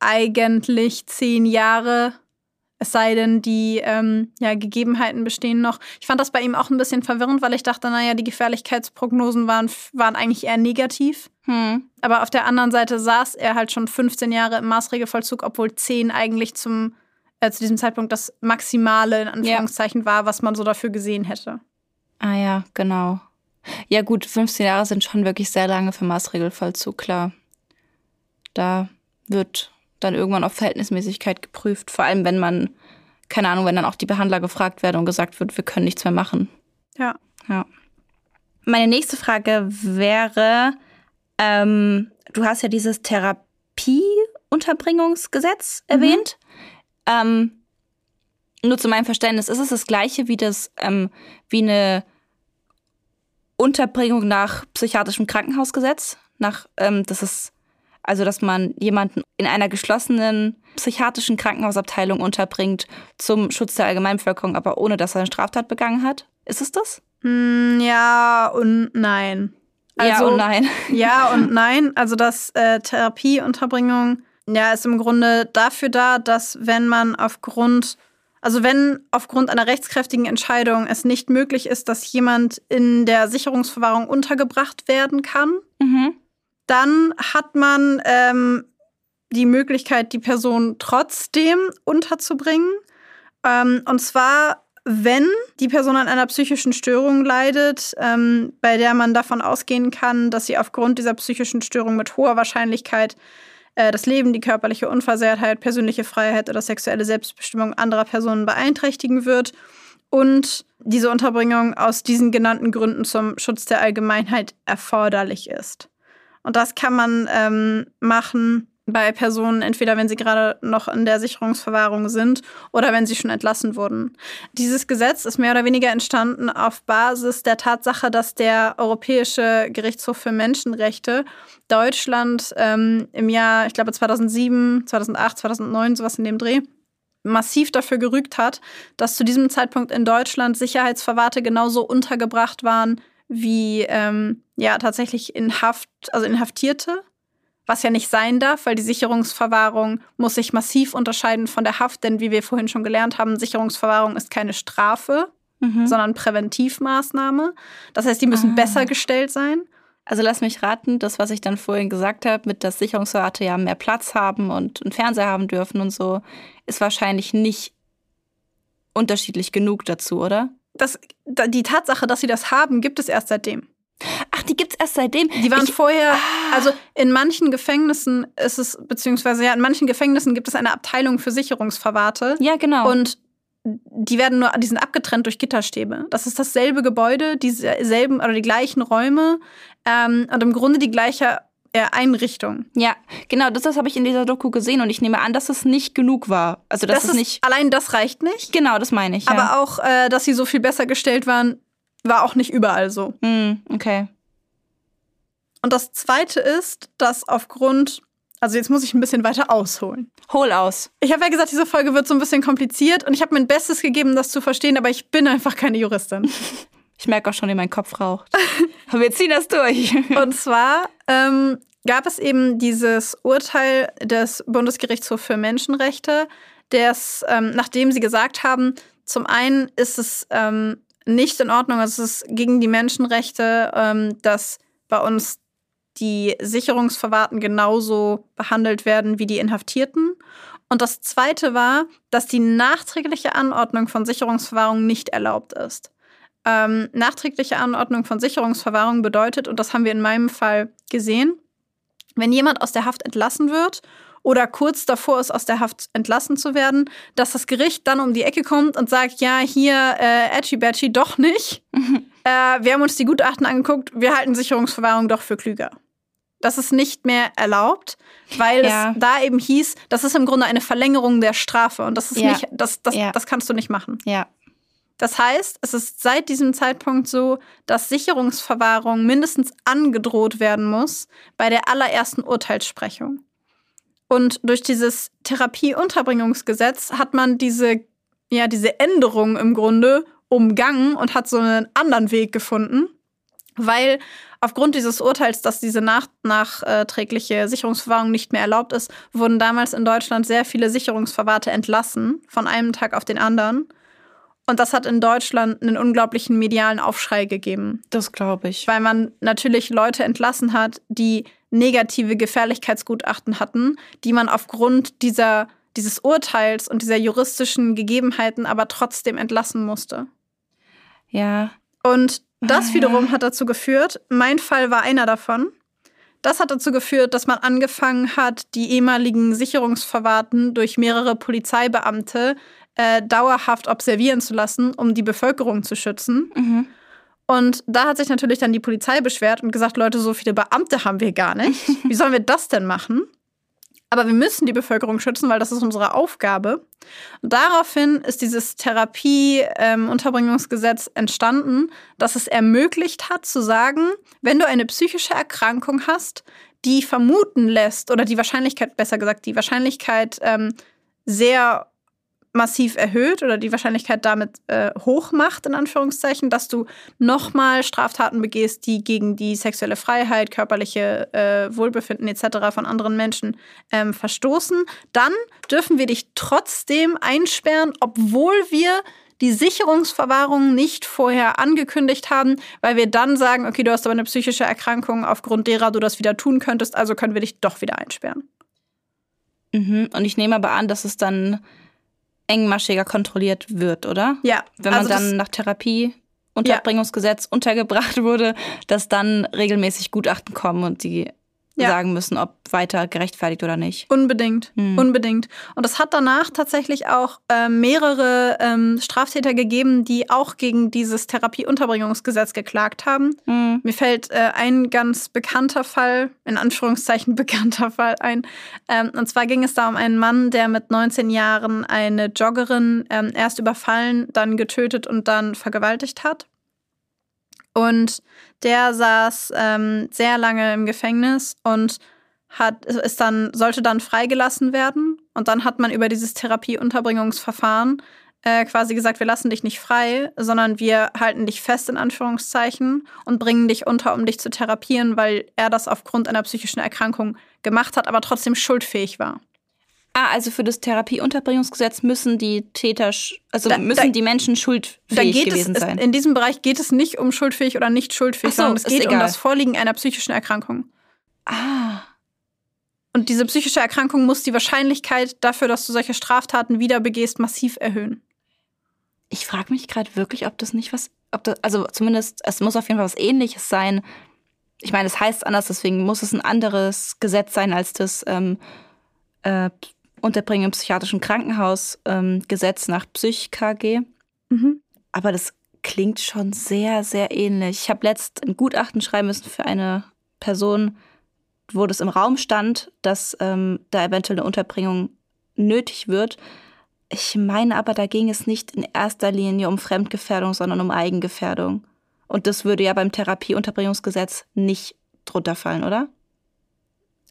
eigentlich 10 Jahre, es sei denn, die ähm, ja, Gegebenheiten bestehen noch. Ich fand das bei ihm auch ein bisschen verwirrend, weil ich dachte, naja, die Gefährlichkeitsprognosen waren, waren eigentlich eher negativ. Hm. Aber auf der anderen Seite saß er halt schon 15 Jahre im Maßregelvollzug, obwohl 10 eigentlich zum, äh, zu diesem Zeitpunkt das Maximale in Anführungszeichen ja. war, was man so dafür gesehen hätte. Ah ja, genau. Ja gut, 15 Jahre sind schon wirklich sehr lange für Maßregelvollzug, klar. Da wird dann irgendwann auf Verhältnismäßigkeit geprüft. Vor allem, wenn man, keine Ahnung, wenn dann auch die Behandler gefragt werden und gesagt wird, wir können nichts mehr machen. Ja. Ja. Meine nächste Frage wäre, ähm, du hast ja dieses Therapieunterbringungsgesetz mhm. erwähnt. Ähm, nur zu meinem Verständnis, ist es das gleiche wie das, ähm, wie eine Unterbringung nach psychiatrischem Krankenhausgesetz? Nach, ähm, das ist also, dass man jemanden in einer geschlossenen psychiatrischen Krankenhausabteilung unterbringt zum Schutz der Allgemeinbevölkerung, aber ohne dass er eine Straftat begangen hat. Ist es das? Mm, ja und nein. Also, ja und nein. Ja und nein. Also, das äh, Therapieunterbringung ja, ist im Grunde dafür da, dass wenn man aufgrund also wenn aufgrund einer rechtskräftigen Entscheidung es nicht möglich ist, dass jemand in der Sicherungsverwahrung untergebracht werden kann, mhm dann hat man ähm, die Möglichkeit, die Person trotzdem unterzubringen. Ähm, und zwar, wenn die Person an einer psychischen Störung leidet, ähm, bei der man davon ausgehen kann, dass sie aufgrund dieser psychischen Störung mit hoher Wahrscheinlichkeit äh, das Leben, die körperliche Unversehrtheit, persönliche Freiheit oder sexuelle Selbstbestimmung anderer Personen beeinträchtigen wird und diese Unterbringung aus diesen genannten Gründen zum Schutz der Allgemeinheit erforderlich ist. Und das kann man ähm, machen bei Personen, entweder wenn sie gerade noch in der Sicherungsverwahrung sind oder wenn sie schon entlassen wurden. Dieses Gesetz ist mehr oder weniger entstanden auf Basis der Tatsache, dass der Europäische Gerichtshof für Menschenrechte Deutschland ähm, im Jahr, ich glaube 2007, 2008, 2009, sowas in dem Dreh, massiv dafür gerügt hat, dass zu diesem Zeitpunkt in Deutschland Sicherheitsverwahrte genauso untergebracht waren wie ähm, ja tatsächlich in Haft, also Inhaftierte, was ja nicht sein darf, weil die Sicherungsverwahrung muss sich massiv unterscheiden von der Haft, denn wie wir vorhin schon gelernt haben, Sicherungsverwahrung ist keine Strafe, mhm. sondern Präventivmaßnahme. Das heißt, die müssen ah. besser gestellt sein. Also lass mich raten, das, was ich dann vorhin gesagt habe, mit dass Sicherungsverwahrte ja mehr Platz haben und einen Fernseher haben dürfen und so, ist wahrscheinlich nicht unterschiedlich genug dazu, oder? das, die Tatsache, dass sie das haben, gibt es erst seitdem. Ach, die gibt es erst seitdem. Die waren ich, vorher, ah. also in manchen Gefängnissen ist es, beziehungsweise ja, in manchen Gefängnissen gibt es eine Abteilung für Sicherungsverwahrte. Ja, genau. Und die werden nur, die sind abgetrennt durch Gitterstäbe. Das ist dasselbe Gebäude, dieselben oder die gleichen Räume ähm, und im Grunde die gleiche Einrichtung. Ja, genau, das, das habe ich in dieser Doku gesehen und ich nehme an, dass es nicht genug war. Also dass das es nicht. Allein das reicht nicht. Genau, das meine ich. Ja. Aber auch, äh, dass sie so viel besser gestellt waren, war auch nicht überall so. Mm, okay. Und das Zweite ist, dass aufgrund also jetzt muss ich ein bisschen weiter ausholen. Hol aus. Ich habe ja gesagt, diese Folge wird so ein bisschen kompliziert und ich habe mein Bestes gegeben, das zu verstehen, aber ich bin einfach keine Juristin. Ich merke auch schon, wie mein Kopf raucht. Aber wir ziehen das durch. Und zwar ähm, gab es eben dieses Urteil des Bundesgerichtshofs für Menschenrechte, das, ähm, nachdem sie gesagt haben, zum einen ist es ähm, nicht in Ordnung, also es ist gegen die Menschenrechte, ähm, dass bei uns die Sicherungsverwahrten genauso behandelt werden wie die Inhaftierten. Und das Zweite war, dass die nachträgliche Anordnung von Sicherungsverwahrung nicht erlaubt ist. Ähm, nachträgliche Anordnung von Sicherungsverwahrung bedeutet, und das haben wir in meinem Fall gesehen, wenn jemand aus der Haft entlassen wird oder kurz davor ist, aus der Haft entlassen zu werden, dass das Gericht dann um die Ecke kommt und sagt, ja, hier, äh, Edgy Badgy, doch nicht. äh, wir haben uns die Gutachten angeguckt, wir halten Sicherungsverwahrung doch für klüger. Das ist nicht mehr erlaubt, weil Ja. es da eben hieß, das ist im Grunde eine Verlängerung der Strafe und das ist Ja. nicht, das, das, Ja. das kannst du nicht machen. Ja. Das heißt, es ist seit diesem Zeitpunkt so, dass Sicherungsverwahrung mindestens angedroht werden muss bei der allerersten Urteilssprechung. Und durch dieses Therapieunterbringungsgesetz hat man diese, ja, diese Änderung im Grunde umgangen und hat so einen anderen Weg gefunden, weil aufgrund dieses Urteils, dass diese nach nachträgliche Sicherungsverwahrung nicht mehr erlaubt ist, wurden damals in Deutschland sehr viele Sicherungsverwahrte entlassen, von einem Tag auf den anderen. Und das hat in Deutschland einen unglaublichen medialen Aufschrei gegeben, Das glaube ich. weil man natürlich Leute entlassen hat, die negative Gefährlichkeitsgutachten hatten, die man aufgrund dieser, dieses Urteils und dieser juristischen Gegebenheiten aber trotzdem entlassen musste. Ja. Und das Ah, wiederum hat dazu geführt, mein Fall war einer davon. Das hat dazu geführt, dass man angefangen hat, die ehemaligen Sicherungsverwahrten durch mehrere Polizeibeamte äh, dauerhaft observieren zu lassen, um die Bevölkerung zu schützen. Mhm. Und da hat sich natürlich dann die Polizei beschwert und gesagt, Leute, so viele Beamte haben wir gar nicht. Wie sollen wir das denn machen? Aber wir müssen die Bevölkerung schützen, weil das ist unsere Aufgabe. Und daraufhin ist dieses Therapie-Unterbringungsgesetz entstanden, das es ermöglicht hat zu sagen, wenn du eine psychische Erkrankung hast, die vermuten lässt, oder die Wahrscheinlichkeit, besser gesagt, die Wahrscheinlichkeit ähm, sehr massiv erhöht oder die Wahrscheinlichkeit damit äh, hoch macht, in Anführungszeichen, dass du nochmal Straftaten begehst, die gegen die sexuelle Freiheit, körperliche äh, Wohlbefinden etc. von anderen Menschen ähm, verstoßen, dann dürfen wir dich trotzdem einsperren, obwohl wir die Sicherungsverwahrung nicht vorher angekündigt haben, weil wir dann sagen, okay, du hast aber eine psychische Erkrankung, aufgrund derer du das wieder tun könntest, also können wir dich doch wieder einsperren. Mhm. Und ich nehme aber an, dass es dann engmaschiger kontrolliert wird, oder? Ja, Wenn man also dann nach Therapie Unterbringungsgesetz untergebracht wurde, dass dann regelmäßig Gutachten kommen und die Ja. sagen müssen, ob weiter gerechtfertigt oder nicht. Unbedingt, Hm. unbedingt. Und es hat danach tatsächlich auch äh, mehrere ähm, Straftäter gegeben, die auch gegen dieses Therapieunterbringungsgesetz geklagt haben. Mhm. Mir fällt äh, ein ganz bekannter Fall, in Anführungszeichen bekannter Fall ein. Ähm, und zwar ging es da um einen Mann, der mit 19 Jahren eine Joggerin ähm, erst überfallen, dann getötet und dann vergewaltigt hat. Und der saß ähm, sehr lange im Gefängnis und hat, ist dann, sollte dann freigelassen werden. Und dann hat man über dieses Therapieunterbringungsverfahren äh, quasi gesagt, wir lassen dich nicht frei, sondern wir halten dich fest in Anführungszeichen und bringen dich unter, um dich zu therapieren, weil er das aufgrund einer psychischen Erkrankung gemacht hat, aber trotzdem schuldfähig war. Ah, also für das Therapieunterbringungsgesetz müssen die Täter, also Da- müssen da- die Menschen schuldfähig gewesen es, sein. in diesem Bereich geht es nicht um schuldfähig oder nicht schuldfähig, so, sondern es geht um egal. das Vorliegen einer psychischen Erkrankung. ah, Und diese psychische Erkrankung muss die Wahrscheinlichkeit dafür, dass du solche Straftaten wieder begehst, massiv erhöhen. ich frage mich gerade wirklich, ob das nicht was, ob das, also zumindest, es muss auf jeden Fall was ähnliches sein. Ich meine, es heißt anders, deswegen muss es ein anderes Gesetz sein als das ähm, äh, Unterbringen im psychiatrischen Krankenhaus ähm, Gesetz nach Psych-KG. Mhm. Aber das klingt schon sehr, sehr ähnlich. Ich habe letzt ein Gutachten schreiben müssen für eine Person, wo das im Raum stand, dass ähm, da eventuell eine Unterbringung nötig wird. Ich meine aber, da ging es nicht in erster Linie um Fremdgefährdung, sondern um Eigengefährdung. Und das würde ja beim Therapieunterbringungsgesetz nicht drunter fallen, oder?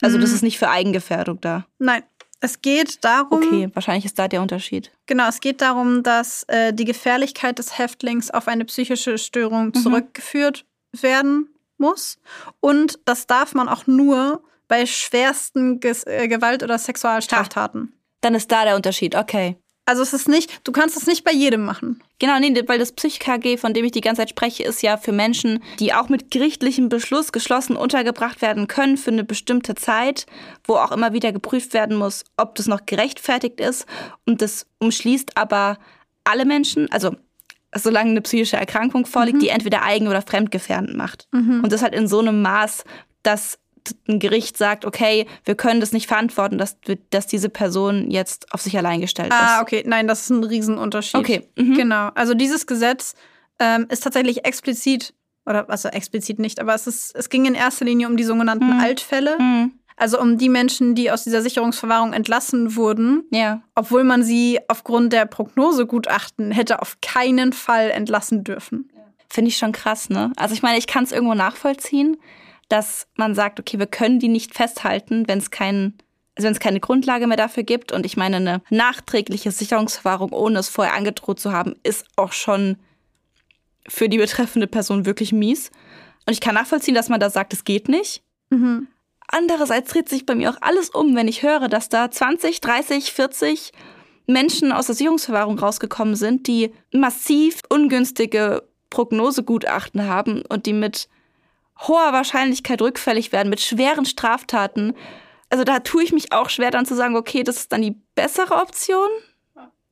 Also das Mm. ist nicht für Eigengefährdung da. Nein, es geht darum, Okay, wahrscheinlich ist da der Unterschied. genau, es geht darum, dass äh, die Gefährlichkeit des Häftlings auf eine psychische Störung zurückgeführt werden muss. Und das darf man auch nur bei schwersten Ges äh, Gewalt- oder Sexualstraftaten. Dann ist da der Unterschied, okay. Also es ist nicht, du kannst es nicht bei jedem machen. Genau, nee, weil das Psych-KG, von dem ich die ganze Zeit spreche, ist ja für Menschen, die auch mit gerichtlichem Beschluss geschlossen untergebracht werden können für eine bestimmte Zeit, wo auch immer wieder geprüft werden muss, ob das noch gerechtfertigt ist. Und das umschließt aber alle Menschen, also solange eine psychische Erkrankung vorliegt, die entweder eigen- oder fremdgefährdend macht. Und das halt in so einem Maß, dass ein Gericht sagt, okay, wir können das nicht verantworten, dass, dass diese Person jetzt auf sich allein gestellt ist. Ah, okay, nein, das ist ein Riesenunterschied. Okay, mhm. Genau. Also dieses Gesetz ähm, ist tatsächlich explizit, oder also explizit nicht, aber es, ist, es ging in erster Linie um die sogenannten Mhm. Altfälle. Mhm. Also um die Menschen, die aus dieser Sicherungsverwahrung entlassen wurden, Ja. obwohl man sie aufgrund der Prognosegutachten hätte auf keinen Fall entlassen dürfen. Finde ich schon krass, ne? Also ich meine, ich kann es irgendwo nachvollziehen, dass man sagt, okay, wir können die nicht festhalten, wenn es keinen, also wenn es keine Grundlage mehr dafür gibt. Und ich meine, eine nachträgliche Sicherungsverwahrung, ohne es vorher angedroht zu haben, ist auch schon für die betreffende Person wirklich mies. Und ich kann nachvollziehen, dass man da sagt, es geht nicht. Mhm. Andererseits dreht sich bei mir auch alles um, wenn ich höre, dass da 20, 30, 40 Menschen aus der Sicherungsverwahrung rausgekommen sind, die massiv ungünstige Prognosegutachten haben und die mit hoher Wahrscheinlichkeit rückfällig werden, mit schweren Straftaten. Also da tue ich mich auch schwer dann zu sagen, okay, das ist dann die bessere Option.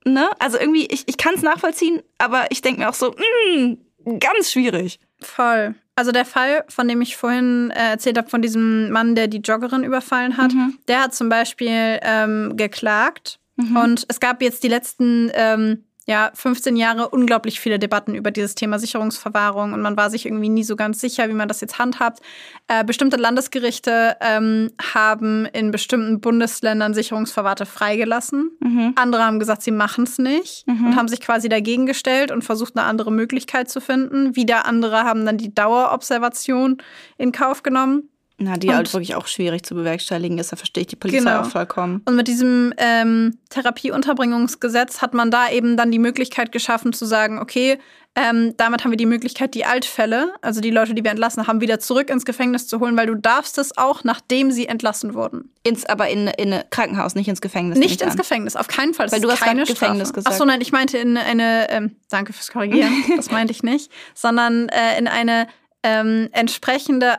Ne? Also irgendwie, ich, ich kann es nachvollziehen, aber ich denke mir auch so, mm, ganz schwierig. Voll. Also der Fall, von dem ich vorhin äh, erzählt habe, von diesem Mann, der die Joggerin überfallen hat, Mhm. der hat zum Beispiel ähm, geklagt. Und es gab jetzt die letzten ähm, ja, 15 Jahre unglaublich viele Debatten über dieses Thema Sicherungsverwahrung und man war sich irgendwie nie so ganz sicher, wie man das jetzt handhabt. Äh, bestimmte Landesgerichte ähm, haben in bestimmten Bundesländern Sicherungsverwahrte freigelassen. Mhm. Andere haben gesagt, sie machen es nicht und haben sich quasi dagegen gestellt und versucht, eine andere Möglichkeit zu finden. Wieder andere haben dann die Dauerobservation in Kauf genommen. Na, die Und- halt wirklich auch schwierig zu bewerkstelligen ist, da verstehe ich die Polizei Genau. auch vollkommen. Und mit diesem ähm, Therapieunterbringungsgesetz hat man da eben dann die Möglichkeit geschaffen zu sagen, okay, ähm, damit haben wir die Möglichkeit, die Altfälle, also die Leute, die wir entlassen haben, wieder zurück ins Gefängnis zu holen, weil du darfst es auch, nachdem sie entlassen wurden. Ins, aber in, in ein Krankenhaus, nicht ins Gefängnis. Nicht ins an. Gefängnis, auf keinen Fall. Das Weil du ist hast keine Gefängnis Strafe. gesagt. Ach so, nein, ich meinte in eine, ähm, danke fürs Korrigieren, das meinte ich nicht, sondern äh, in eine ähm, entsprechende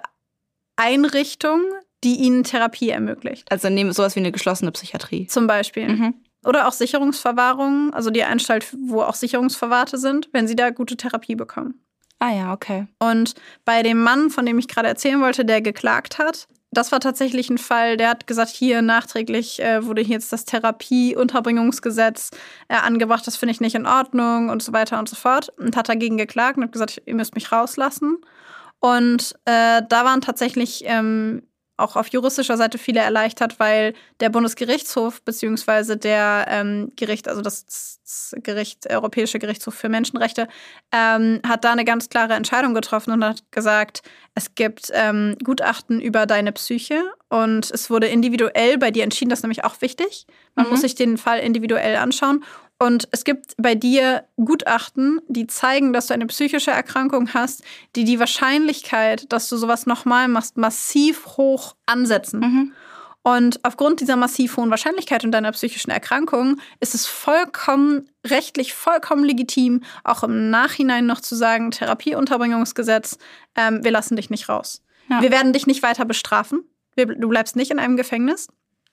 Einrichtung, die ihnen Therapie ermöglicht. Also nehmen sowas wie eine geschlossene Psychiatrie. Zum Beispiel. Mhm. Oder auch Sicherungsverwahrung, also die Anstalt, wo auch Sicherungsverwahrte sind, wenn sie da gute Therapie bekommen. Ah ja, okay. Und bei dem Mann, von dem ich gerade erzählen wollte, der geklagt hat, das war tatsächlich ein Fall, der hat gesagt, hier nachträglich äh, wurde hier jetzt das Therapieunterbringungsgesetz äh, angebracht, das finde ich nicht in Ordnung und so weiter und so fort. Und hat dagegen geklagt und hat gesagt, ihr müsst mich rauslassen. Und äh, da waren tatsächlich ähm, auch auf juristischer Seite viele erleichtert, weil der Bundesgerichtshof beziehungsweise der ähm, Gericht, also das, das Gericht, Europäische Gerichtshof für Menschenrechte, ähm, hat da eine ganz klare Entscheidung getroffen und hat gesagt, es gibt ähm, Gutachten über deine Psyche und es wurde individuell bei dir entschieden, das ist nämlich auch wichtig. Man Mhm. muss sich den Fall individuell anschauen. Und es gibt bei dir Gutachten, die zeigen, dass du eine psychische Erkrankung hast, die die Wahrscheinlichkeit, dass du sowas nochmal machst, massiv hoch ansetzen. Mhm. Und aufgrund dieser massiv hohen Wahrscheinlichkeit und deiner psychischen Erkrankung ist es vollkommen rechtlich vollkommen legitim, auch im Nachhinein noch zu sagen, Therapieunterbringungsgesetz, ähm, wir lassen dich nicht raus. Ja. Wir werden dich nicht weiter bestrafen. Wir, du bleibst nicht in einem Gefängnis,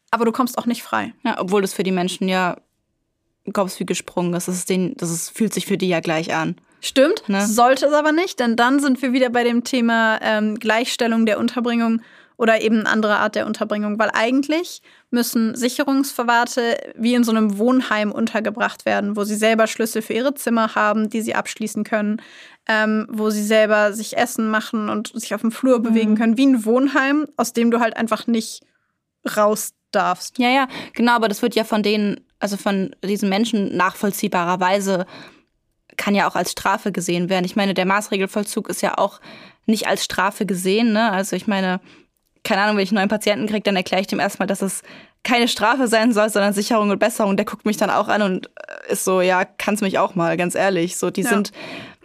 aber du kommst auch nicht frei. Ja, obwohl das für die Menschen ja Kopf wie gesprungen ist. Das, ist den, das ist, fühlt sich für die ja gleich an. Stimmt, Ne? sollte es aber nicht, denn dann sind wir wieder bei dem Thema ähm, Gleichstellung der Unterbringung oder eben eine andere Art der Unterbringung, weil eigentlich müssen Sicherungsverwahrte wie in so einem Wohnheim untergebracht werden, wo sie selber Schlüssel für ihre Zimmer haben, die sie abschließen können, ähm, wo sie selber sich Essen machen und sich auf dem Flur bewegen können, wie ein Wohnheim, aus dem du halt einfach nicht raus darfst. Ja, ja, genau, aber das wird ja von denen, also von diesen Menschen nachvollziehbarerweise, kann ja auch als Strafe gesehen werden. Ich meine, der Maßregelvollzug ist ja auch nicht als Strafe gesehen, ne? Also ich meine, keine Ahnung, wenn ich einen neuen Patienten kriege, dann erkläre ich dem erstmal, dass es keine Strafe sein soll, sondern Sicherung und Besserung. Der guckt mich dann auch an und äh, ist so, ja, kann's mich auch mal, ganz ehrlich. So, die Ja. sind,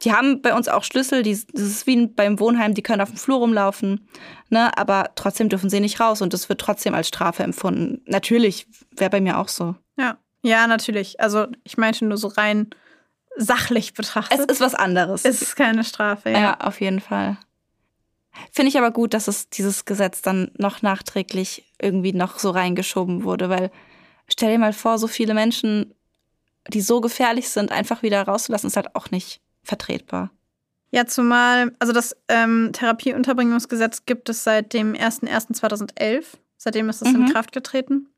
die haben bei uns auch Schlüssel, die, das ist wie beim Wohnheim, die können auf dem Flur rumlaufen, ne? Aber trotzdem dürfen sie nicht raus und das wird trotzdem als Strafe empfunden. Natürlich, wäre bei mir auch so. Ja, ja, natürlich. Also ich meinte nur so rein sachlich Es betrachtet. ist was anderes. Es ist keine Strafe, ja. ja. auf jeden Fall. Finde ich aber gut, dass es dieses Gesetz dann noch nachträglich irgendwie noch so reingeschoben wurde, weil stell dir mal vor, so viele Menschen, die so gefährlich sind, einfach wieder rauszulassen, ist halt auch nicht vertretbar. Ja, zumal, also das ähm, Therapieunterbringungsgesetz gibt es seit dem 01.01.2011. Seitdem ist es in Mhm. Kraft getreten.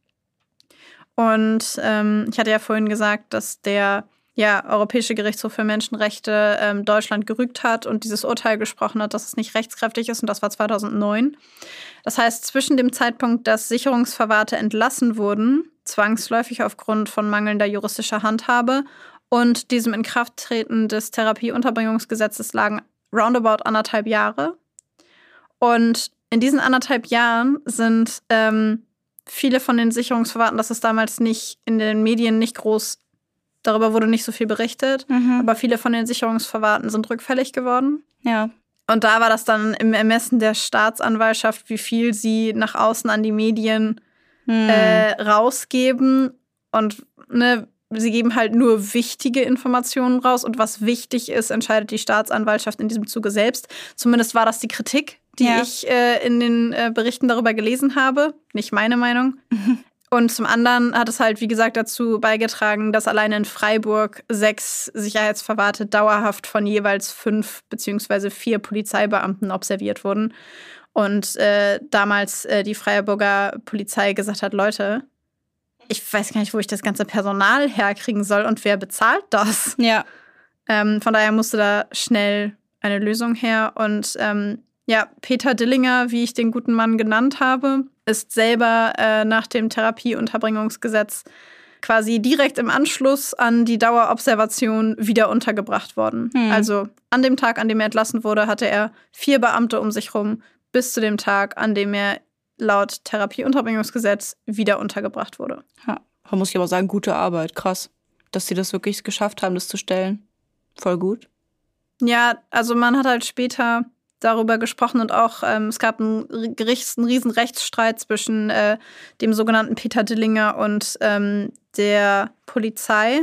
Und ähm, ich hatte ja vorhin gesagt, dass der ja, Europäische Gerichtshof für Menschenrechte ähm, Deutschland gerügt hat und dieses Urteil gesprochen hat, dass es nicht rechtskräftig ist. Und das war 2009. Das heißt, zwischen dem Zeitpunkt, dass Sicherungsverwahrte entlassen wurden, zwangsläufig aufgrund von mangelnder juristischer Handhabe, und diesem Inkrafttreten des Therapieunterbringungsgesetzes lagen roundabout anderthalb Jahre. Und in diesen anderthalb Jahren sind ähm, viele von den Sicherungsverwahrten, das ist damals nicht in den Medien nicht groß Darüber wurde nicht so viel berichtet, mhm. aber viele von den Sicherungsverwahrten sind rückfällig geworden. Ja. Und da war das dann im Ermessen der Staatsanwaltschaft, wie viel sie nach außen an die Medien mhm. äh, rausgeben. Und ne, sie geben halt nur wichtige Informationen raus. Und was wichtig ist, entscheidet die Staatsanwaltschaft in diesem Zuge selbst. Zumindest war das die Kritik, die ja. ich äh, in den äh, Berichten darüber gelesen habe. Nicht meine Meinung. Und zum anderen hat es halt, wie gesagt, dazu beigetragen, dass allein in Freiburg sechs Sicherheitsverwahrte dauerhaft von jeweils fünf beziehungsweise vier Polizeibeamten observiert wurden. Und äh, damals äh, die Freiburger Polizei gesagt hat, Leute, ich weiß gar nicht, wo ich das ganze Personal herkriegen soll und wer bezahlt das. Ja. Ähm, von daher musste da schnell eine Lösung her. Und ähm, ja, Peter Dillinger, wie ich den guten Mann genannt habe, ist selber äh, nach dem Therapieunterbringungsgesetz quasi direkt im Anschluss an die Dauerobservation wieder untergebracht worden. Hm. Also an dem Tag, an dem er entlassen wurde, hatte er vier Beamte um sich rum, bis zu dem Tag, an dem er laut Therapieunterbringungsgesetz wieder untergebracht wurde. Ja, da muss ich aber sagen, gute Arbeit, krass, dass sie das wirklich geschafft haben, das zu stellen. Voll gut. Ja, also man hat halt später darüber gesprochen und auch ähm, es gab einen, Gerichts-, einen riesen Rechtsstreit zwischen äh, dem sogenannten Peter Dillinger und ähm, der Polizei,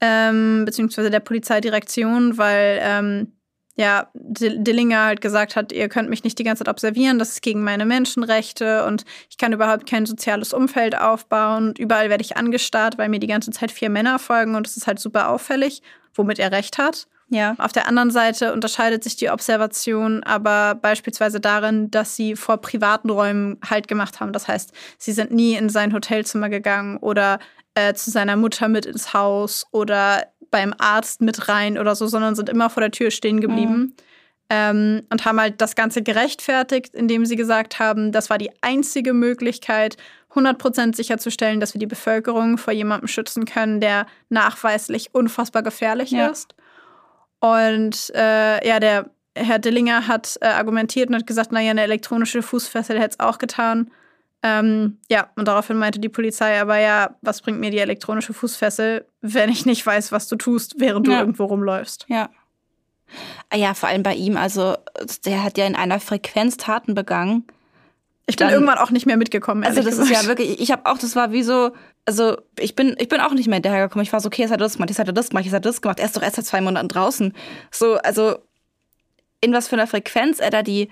ähm, beziehungsweise der Polizeidirektion, weil ähm, ja, Dillinger halt gesagt hat, ihr könnt mich nicht die ganze Zeit observieren, das ist gegen meine Menschenrechte und ich kann überhaupt kein soziales Umfeld aufbauen und überall werde ich angestarrt, weil mir die ganze Zeit vier Männer folgen und es ist halt super auffällig, womit er recht hat. Ja. Auf der anderen Seite unterscheidet sich die Observation aber beispielsweise darin, dass sie vor privaten Räumen Halt gemacht haben. Das heißt, sie sind nie in sein Hotelzimmer gegangen oder äh, zu seiner Mutter mit ins Haus oder beim Arzt mit rein oder so, sondern sind immer vor der Tür stehen geblieben. Mhm. Ähm, und haben halt das Ganze gerechtfertigt, indem sie gesagt haben, das war die einzige Möglichkeit, 100% sicherzustellen, dass wir die Bevölkerung vor jemandem schützen können, der nachweislich unfassbar gefährlich ja. ist. Und äh, ja, der Herr Dillinger hat äh, argumentiert und hat gesagt, naja, eine elektronische Fußfessel hätte es auch getan. Ähm, ja, und daraufhin meinte die Polizei, aber ja, was bringt mir die elektronische Fußfessel, wenn ich nicht weiß, was du tust, während du irgendwo rumläufst? Ja. Ah ja, vor allem bei ihm, also der hat ja in einer Frequenz Taten begangen. Ich bin Dann, irgendwann auch nicht mehr mitgekommen. Also das gesagt. ist ja wirklich, ich habe auch, das war wie so, also ich bin, ich bin auch nicht mehr hinterhergekommen. Ich war so, okay, jetzt hat er das gemacht, jetzt hat er das gemacht, jetzt hat er das gemacht. Er ist doch erst seit zwei Monaten draußen. So, also in was für einer Frequenz er da die,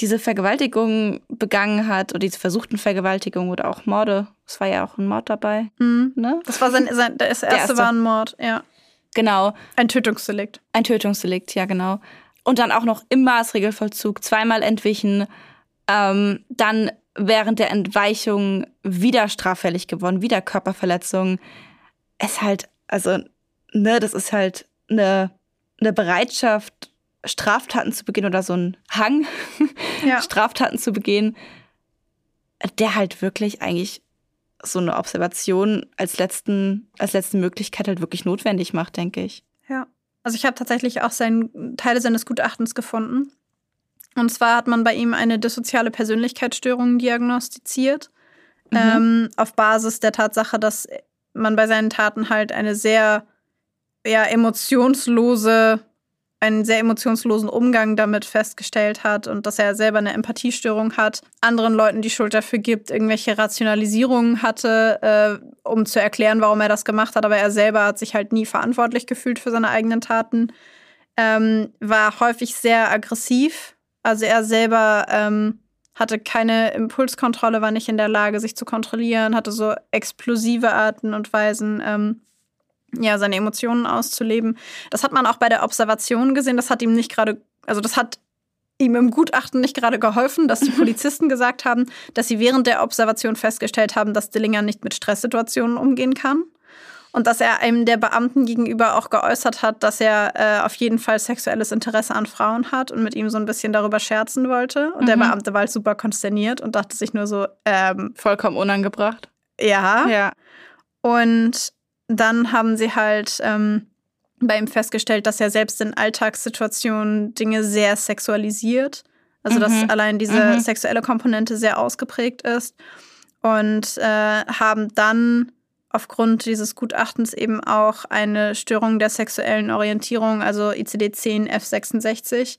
diese Vergewaltigung begangen hat oder diese versuchten Vergewaltigungen oder auch Morde. Es war ja auch ein Mord dabei. Mhm. Ne? Das war sein, sein das erste, erste war ein Mord, ja. Genau. Ein Tötungsdelikt. Ein Tötungsdelikt, ja, genau. Und dann auch noch im Maßregelvollzug, zweimal entwichen, ähm, dann während der Entweichung wieder straffällig geworden, wieder Körperverletzung. Es halt, also, ne, das ist halt eine, eine Bereitschaft, Straftaten zu begehen oder so ein Hang, ja. Straftaten zu begehen, der halt wirklich eigentlich so eine Observation als letzten, als letzte Möglichkeit halt wirklich notwendig macht, denke ich. Ja. Also ich habe tatsächlich auch seinen, Teile seines Gutachtens gefunden. Und zwar hat man bei ihm eine dissoziale Persönlichkeitsstörung diagnostiziert, mhm. ähm, auf Basis der Tatsache, dass man bei seinen Taten halt eine sehr ja, emotionslose, einen sehr emotionslosen Umgang damit festgestellt hat und dass er selber eine Empathiestörung hat, anderen Leuten die Schuld dafür gibt, irgendwelche Rationalisierungen hatte, äh, um zu erklären, warum er das gemacht hat, aber er selber hat sich halt nie verantwortlich gefühlt für seine eigenen Taten, ähm, war häufig sehr aggressiv also er selber ähm, hatte keine Impulskontrolle, war nicht in der Lage, sich zu kontrollieren, hatte so explosive Arten und Weisen, ähm, ja, seine Emotionen auszuleben. Das hat man auch bei der Observation gesehen. Das hat ihm nicht gerade, also das hat ihm im Gutachten nicht gerade geholfen, dass die Polizisten gesagt haben, dass sie während der Observation festgestellt haben, dass Dillinger nicht mit Stresssituationen umgehen kann. Und dass er einem der Beamten gegenüber auch geäußert hat, dass er äh, auf jeden Fall sexuelles Interesse an Frauen hat und mit ihm so ein bisschen darüber scherzen wollte. Und mhm. der Beamte war halt super konsterniert und dachte sich nur so, ähm, vollkommen unangebracht. Ja. Ja. Und dann haben sie halt ähm, bei ihm festgestellt, dass er selbst in Alltagssituationen Dinge sehr sexualisiert. Also mhm. dass allein diese mhm. sexuelle Komponente sehr ausgeprägt ist. Und äh, haben dann aufgrund dieses Gutachtens eben auch eine Störung der sexuellen Orientierung, also ICD-10 F66,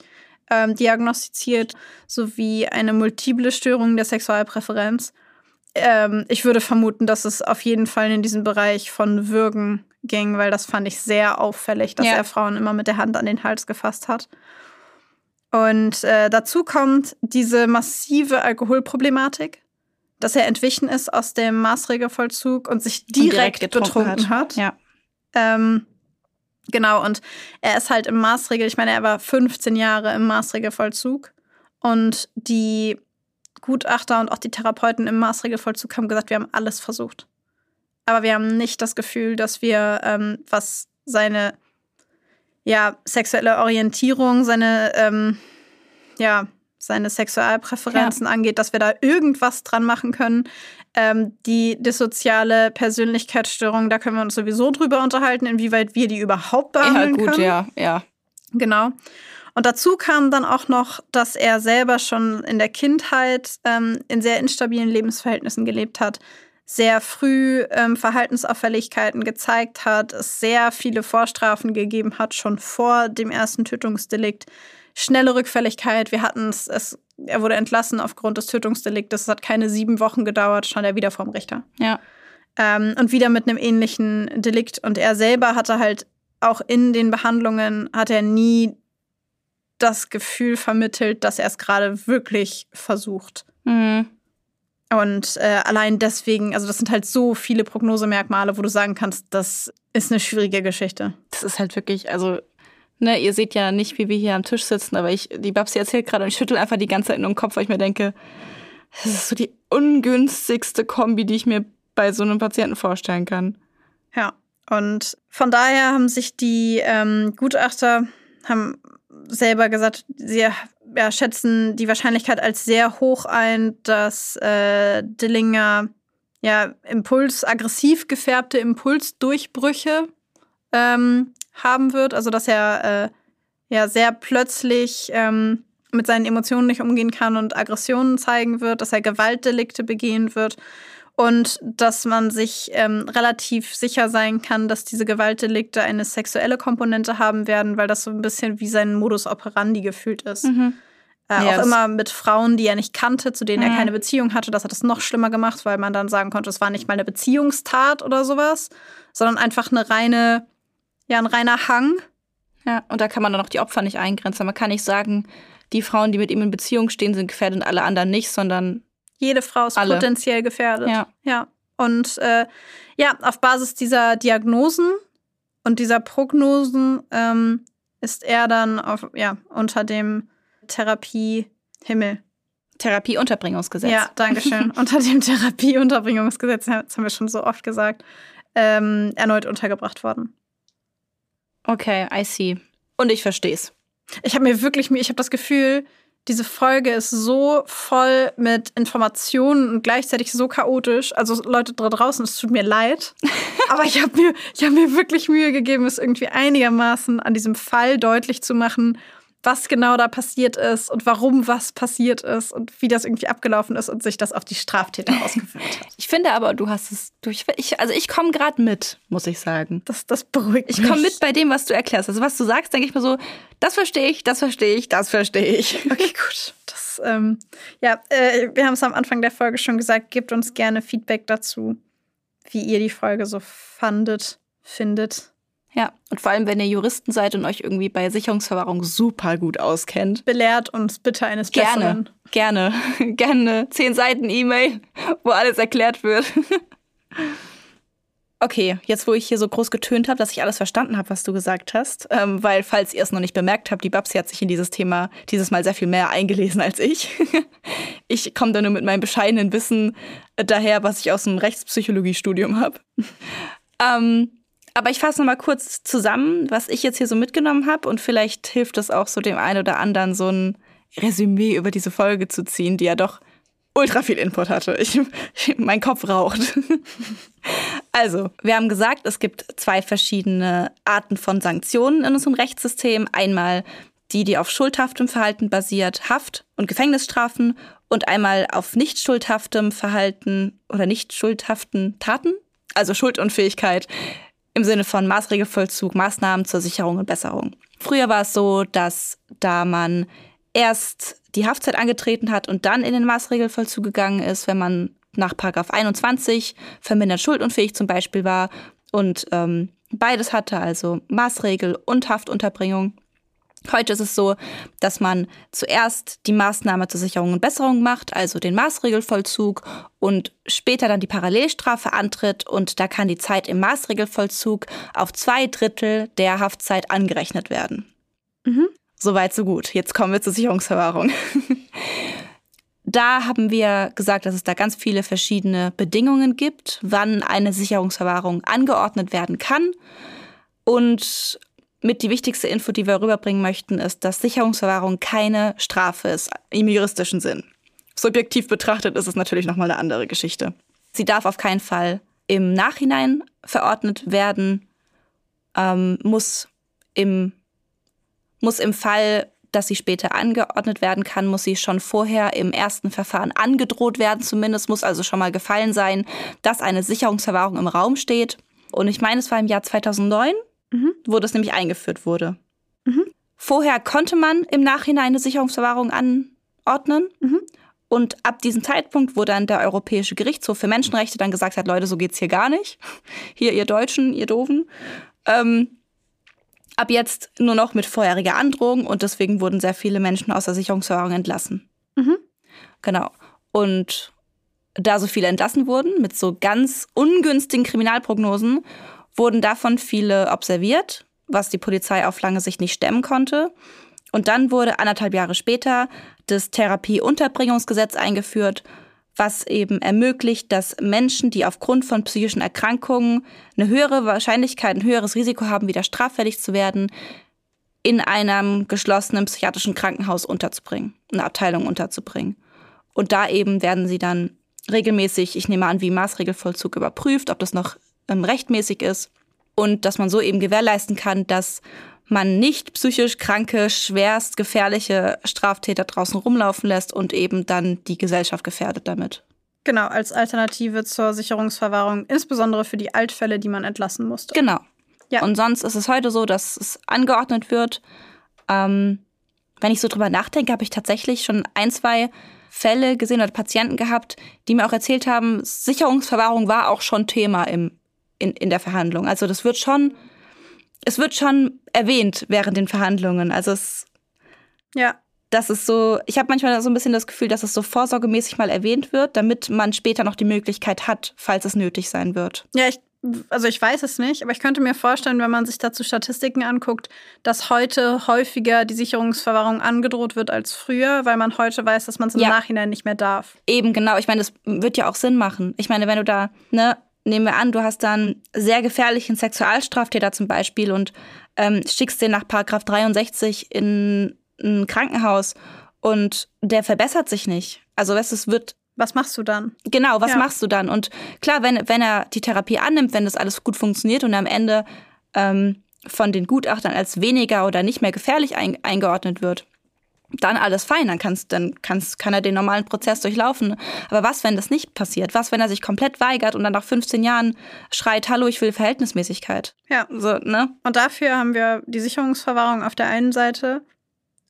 ähm, diagnostiziert, sowie eine multiple Störung der Sexualpräferenz. Ähm, ich würde vermuten, dass es auf jeden Fall in diesen Bereich von Würgen ging, weil das fand ich sehr auffällig, dass ja. er Frauen immer mit der Hand an den Hals gefasst hat. Und äh, dazu kommt diese massive Alkoholproblematik, dass er entwichen ist aus dem Maßregelvollzug und sich direkt, und direkt betrunken hat. hat. Ja. Ähm, genau, und er ist halt im Maßregel, ich meine, er war 15 Jahre im Maßregelvollzug und die Gutachter und auch die Therapeuten im Maßregelvollzug haben gesagt, wir haben alles versucht. Aber wir haben nicht das Gefühl, dass wir, ähm, was seine ja, sexuelle Orientierung, seine, ähm, ja, seine Sexualpräferenzen ja. angeht, dass wir da irgendwas dran machen können. Ähm, die dissoziale Persönlichkeitsstörung, da können wir uns sowieso drüber unterhalten, inwieweit wir die überhaupt behandeln ja, gut, können. Ja, ja. Genau. Und dazu kam dann auch noch, dass er selber schon in der Kindheit ähm, in sehr instabilen Lebensverhältnissen gelebt hat, sehr früh ähm, Verhaltensauffälligkeiten gezeigt hat, es sehr viele Vorstrafen gegeben hat, schon vor dem ersten Tötungsdelikt. Schnelle Rückfälligkeit, wir hatten es, er wurde entlassen aufgrund des Tötungsdeliktes, es hat keine sieben Wochen gedauert, stand er wieder vorm Richter. Ja. Ähm, und wieder mit einem ähnlichen Delikt. Und er selber hatte halt auch in den Behandlungen, hat er nie das Gefühl vermittelt, dass er es gerade wirklich versucht. Mhm. Und äh, allein deswegen, also das sind halt so viele Prognosemerkmale, wo du sagen kannst, das ist eine schwierige Geschichte. Das ist halt wirklich, also, ne, ihr seht ja nicht, wie wir hier am Tisch sitzen, aber ich, die Babsi erzählt gerade und ich schüttel einfach die ganze Zeit in den Kopf, weil ich mir denke, das ist so die ungünstigste Kombi, die ich mir bei so einem Patienten vorstellen kann. Ja, und von daher haben sich die ähm, Gutachter haben selber gesagt, sie ja, schätzen die Wahrscheinlichkeit als sehr hoch ein, dass äh, Dillinger ja Impuls, aggressiv gefärbte Impulsdurchbrüche ähm, haben wird. Also dass er äh, ja sehr plötzlich ähm, mit seinen Emotionen nicht umgehen kann und Aggressionen zeigen wird, dass er Gewaltdelikte begehen wird und dass man sich ähm, relativ sicher sein kann, dass diese Gewaltdelikte eine sexuelle Komponente haben werden, weil das so ein bisschen wie sein Modus operandi gefühlt ist. Mhm. Äh, ja, auch immer mit Frauen, die er nicht kannte, zu denen mhm. er keine Beziehung hatte. Das hat es noch schlimmer gemacht, weil man dann sagen konnte, es war nicht mal eine Beziehungstat oder sowas, sondern einfach eine reine, ja, ein reiner Hang. Ja, und da kann man dann auch die Opfer nicht eingrenzen. Man kann nicht sagen, die Frauen, die mit ihm in Beziehung stehen, sind gefährdet und alle anderen nicht, sondern jede Frau ist Alle. potenziell gefährdet. Ja. ja. Und äh, ja, auf Basis dieser Diagnosen und dieser Prognosen ähm, ist er dann auf, ja, unter dem Therapiehimmel. Therapieunterbringungsgesetz. Ja, danke schön. unter dem Therapieunterbringungsgesetz, das haben wir schon so oft gesagt, ähm, erneut untergebracht worden. Okay, I see. Und ich verstehe es. Ich habe mir wirklich, ich habe das Gefühl, diese Folge ist so voll mit Informationen und gleichzeitig so chaotisch. Also Leute da draußen, es tut mir leid. Aber ich habe mir, hab mir wirklich Mühe gegeben, es irgendwie einigermaßen an diesem Fall deutlich zu machen was genau da passiert ist und warum was passiert ist und wie das irgendwie abgelaufen ist und sich das auf die Straftäter ausgewirkt hat. Ich finde aber, du hast es durch. Ich, also ich komme gerade mit, muss ich sagen. Das, das beruhigt mich. Ich komme mit bei dem, was du erklärst. Also was du sagst, denke ich mir so, das verstehe ich, das verstehe ich, das verstehe ich. Okay, gut. Das, ähm, ja, äh, wir haben es am Anfang der Folge schon gesagt, gebt uns gerne Feedback dazu, wie ihr die Folge so fandet, findet. Ja, und vor allem, wenn ihr Juristen seid und euch irgendwie bei Sicherungsverwahrung super gut auskennt. Belehrt uns bitte eines Besseren. Gerne, gerne. Gerne. Zehn Seiten E-Mail, wo alles erklärt wird. Okay, jetzt wo ich hier so groß getönt habe, dass ich alles verstanden habe, was du gesagt hast, ähm, weil falls ihr es noch nicht bemerkt habt, die Babsi hat sich in dieses Thema dieses Mal sehr viel mehr eingelesen als ich. ich komme da nur mit meinem bescheidenen Wissen daher, was ich aus dem Rechtspsychologiestudium habe. ähm, Aber ich fasse noch mal kurz zusammen, was ich jetzt hier so mitgenommen habe und vielleicht hilft es auch so dem einen oder anderen so ein Resümee über diese Folge zu ziehen, die ja doch ultra viel Input hatte. Ich, mein Kopf raucht. Also, wir haben gesagt, es gibt zwei verschiedene Arten von Sanktionen in unserem Rechtssystem. Einmal die, die auf schuldhaftem Verhalten basiert, Haft- und Gefängnisstrafen und einmal auf nicht schuldhaftem Verhalten oder nicht schuldhaften Taten, also Schuldunfähigkeit im Sinne von Maßregelvollzug, Maßnahmen zur Sicherung und Besserung. Früher war es so, dass da man erst die Haftzeit angetreten hat und dann in den Maßregelvollzug gegangen ist, wenn man nach Paragraph 21 vermindert schuldunfähig zum Beispiel war und ähm, beides hatte, also Maßregel und Haftunterbringung. Heute ist es so, dass man zuerst die Maßnahme zur Sicherung und Besserung macht, also den Maßregelvollzug und später dann die Parallelstrafe antritt und da kann die Zeit im Maßregelvollzug auf zwei Drittel der Haftzeit angerechnet werden. Mhm. Soweit, so gut. Jetzt kommen wir zur Sicherungsverwahrung. da haben wir gesagt, dass es da ganz viele verschiedene Bedingungen gibt, wann eine Sicherungsverwahrung angeordnet werden kann. Und mit die wichtigste Info, die wir rüberbringen möchten, ist, dass Sicherungsverwahrung keine Strafe ist im juristischen Sinn. Subjektiv betrachtet ist es natürlich nochmal eine andere Geschichte. Sie darf auf keinen Fall im Nachhinein verordnet werden, ähm, muss im muss im Fall, dass sie später angeordnet werden kann, muss sie schon vorher im ersten Verfahren angedroht werden. Zumindest muss also schon mal gefallen sein, dass eine Sicherungsverwahrung im Raum steht. Und ich meine, es war im Jahr 2009, mhm. wo das nämlich eingeführt wurde. Mhm. Vorher konnte man im Nachhinein eine Sicherungsverwahrung anordnen. Mhm. Und ab diesem Zeitpunkt, wo dann der Europäische Gerichtshof für Menschenrechte dann gesagt hat, Leute, so geht's hier gar nicht. Hier, ihr Deutschen, ihr Doofen. Ähm, ab jetzt nur noch mit vorheriger Androhung und deswegen wurden sehr viele Menschen aus der Sicherungsverwahrung entlassen. Mhm. Genau. Und da so viele entlassen wurden, mit so ganz ungünstigen Kriminalprognosen, wurden davon viele observiert, was die Polizei auf lange Sicht nicht stemmen konnte. Und dann wurde anderthalb Jahre später das Therapieunterbringungsgesetz eingeführt, was eben ermöglicht, dass Menschen, die aufgrund von psychischen Erkrankungen eine höhere Wahrscheinlichkeit, ein höheres Risiko haben, wieder straffällig zu werden, in einem geschlossenen psychiatrischen Krankenhaus unterzubringen, eine Abteilung unterzubringen. Und da eben werden sie dann regelmäßig, ich nehme an, wie Maßregelvollzug überprüft, ob das noch ähm, rechtmäßig ist und dass man so eben gewährleisten kann, dass man nicht psychisch kranke, schwerst gefährliche Straftäter draußen rumlaufen lässt und eben dann die Gesellschaft gefährdet damit. Genau, als Alternative zur Sicherungsverwahrung, insbesondere für die Altfälle, die man entlassen musste. Genau. Ja. Und sonst ist es heute so, dass es angeordnet wird. Ähm, wenn ich so drüber nachdenke, habe ich tatsächlich schon ein, zwei Fälle gesehen oder Patienten gehabt, die mir auch erzählt haben, Sicherungsverwahrung war auch schon Thema im, in, in der Verhandlung. Also das wird schon es wird schon erwähnt während den Verhandlungen. Also es. Ja. Das ist so, ich habe manchmal so ein bisschen das Gefühl, dass es so vorsorgemäßig mal erwähnt wird, damit man später noch die Möglichkeit hat, falls es nötig sein wird. Ja, ich, also ich weiß es nicht, aber ich könnte mir vorstellen, wenn man sich dazu Statistiken anguckt, dass heute häufiger die Sicherungsverwahrung angedroht wird als früher, weil man heute weiß, dass man es im ja. Nachhinein nicht mehr darf. Eben, genau. Ich meine, das wird ja auch Sinn machen. Ich meine, wenn du da, ne, nehmen wir an, du hast dann sehr gefährlichen Sexualstraftäter zum Beispiel und ähm, schickst den nach Paragraph 63 in ein Krankenhaus und der verbessert sich nicht. Also es wird was machst du dann? Genau, was ja. machst du dann? Und klar, wenn, wenn er die Therapie annimmt, wenn das alles gut funktioniert und am Ende ähm, von den Gutachtern als weniger oder nicht mehr gefährlich ein, eingeordnet wird, dann alles fein, dann, kannst, dann kannst, kann er den normalen Prozess durchlaufen. Aber was, wenn das nicht passiert? Was, wenn er sich komplett weigert und dann nach 15 Jahren schreit, hallo, ich will Verhältnismäßigkeit? Ja. So, ne? Und dafür haben wir die Sicherungsverwahrung auf der einen Seite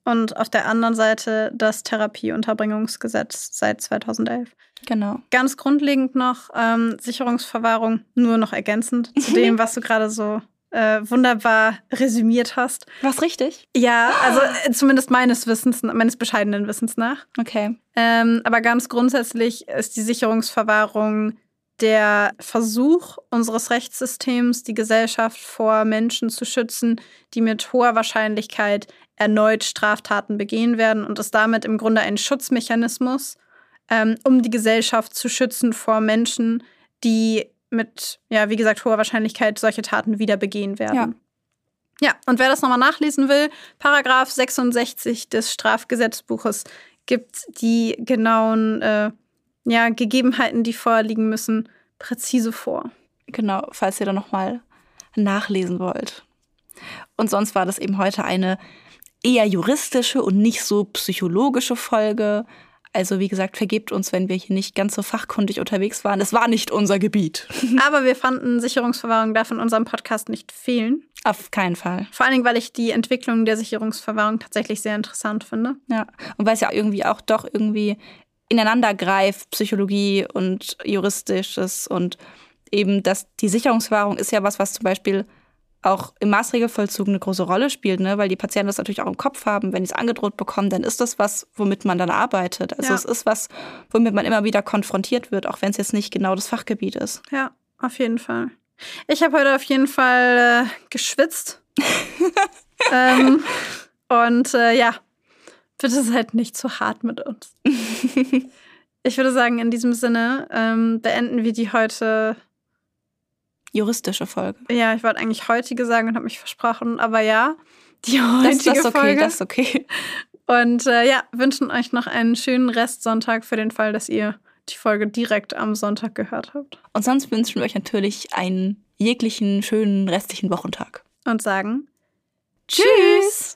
und auf der anderen Seite das Therapieunterbringungsgesetz seit 2011. Genau. Ganz grundlegend noch ähm, Sicherungsverwahrung, nur noch ergänzend zu dem, was du gerade so äh, wunderbar resümiert hast. Was richtig? Ja, also äh, zumindest meines Wissens, meines bescheidenen Wissens nach. Okay. Ähm, aber ganz grundsätzlich ist die Sicherungsverwahrung der Versuch unseres Rechtssystems, die Gesellschaft vor Menschen zu schützen, die mit hoher Wahrscheinlichkeit erneut Straftaten begehen werden und ist damit im Grunde ein Schutzmechanismus, ähm, um die Gesellschaft zu schützen vor Menschen, die mit, ja, wie gesagt, hoher Wahrscheinlichkeit solche Taten wieder begehen werden. Ja. Ja, und wer das nochmal nachlesen will, Paragraph 66 des Strafgesetzbuches gibt die genauen äh, ja, Gegebenheiten, die vorliegen müssen, präzise vor. Genau, falls ihr da nochmal nachlesen wollt. Und sonst war das eben heute eine eher juristische und nicht so psychologische Folge. Also wie gesagt, vergebt uns, wenn wir hier nicht ganz so fachkundig unterwegs waren. Es war nicht unser Gebiet. Aber wir fanden, Sicherungsverwahrung darf in unserem Podcast nicht fehlen. Auf keinen Fall. Vor allen Dingen, weil ich die Entwicklung der Sicherungsverwahrung tatsächlich sehr interessant finde. Ja, und weil es ja irgendwie auch doch irgendwie ineinander greift, Psychologie und Juristisches und eben, dass die Sicherungsverwahrung ist ja was, was zum Beispiel auch im Maßregelvollzug eine große Rolle spielt, ne? weil die Patienten das natürlich auch im Kopf haben. Wenn die es angedroht bekommen, dann ist das was, womit man dann arbeitet. Also Ja. es ist was, womit man immer wieder konfrontiert wird, auch wenn es jetzt nicht genau das Fachgebiet ist. Ja, auf jeden Fall. Ich habe heute auf jeden Fall äh, geschwitzt. ähm, und äh, ja, bitte seid nicht zu hart mit uns. ich würde sagen, in diesem Sinne ähm, beenden wir die heute. Juristische Folge. Ja, ich wollte eigentlich heutige sagen und habe mich versprochen, aber ja, die Das, heutige das ist okay, Folge. das ist okay. Und äh, ja, wünschen euch noch einen schönen Restsonntag für den Fall, dass ihr die Folge direkt am Sonntag gehört habt. Und sonst wünschen wir euch natürlich einen jeglichen schönen restlichen Wochentag. Und sagen Tschüss!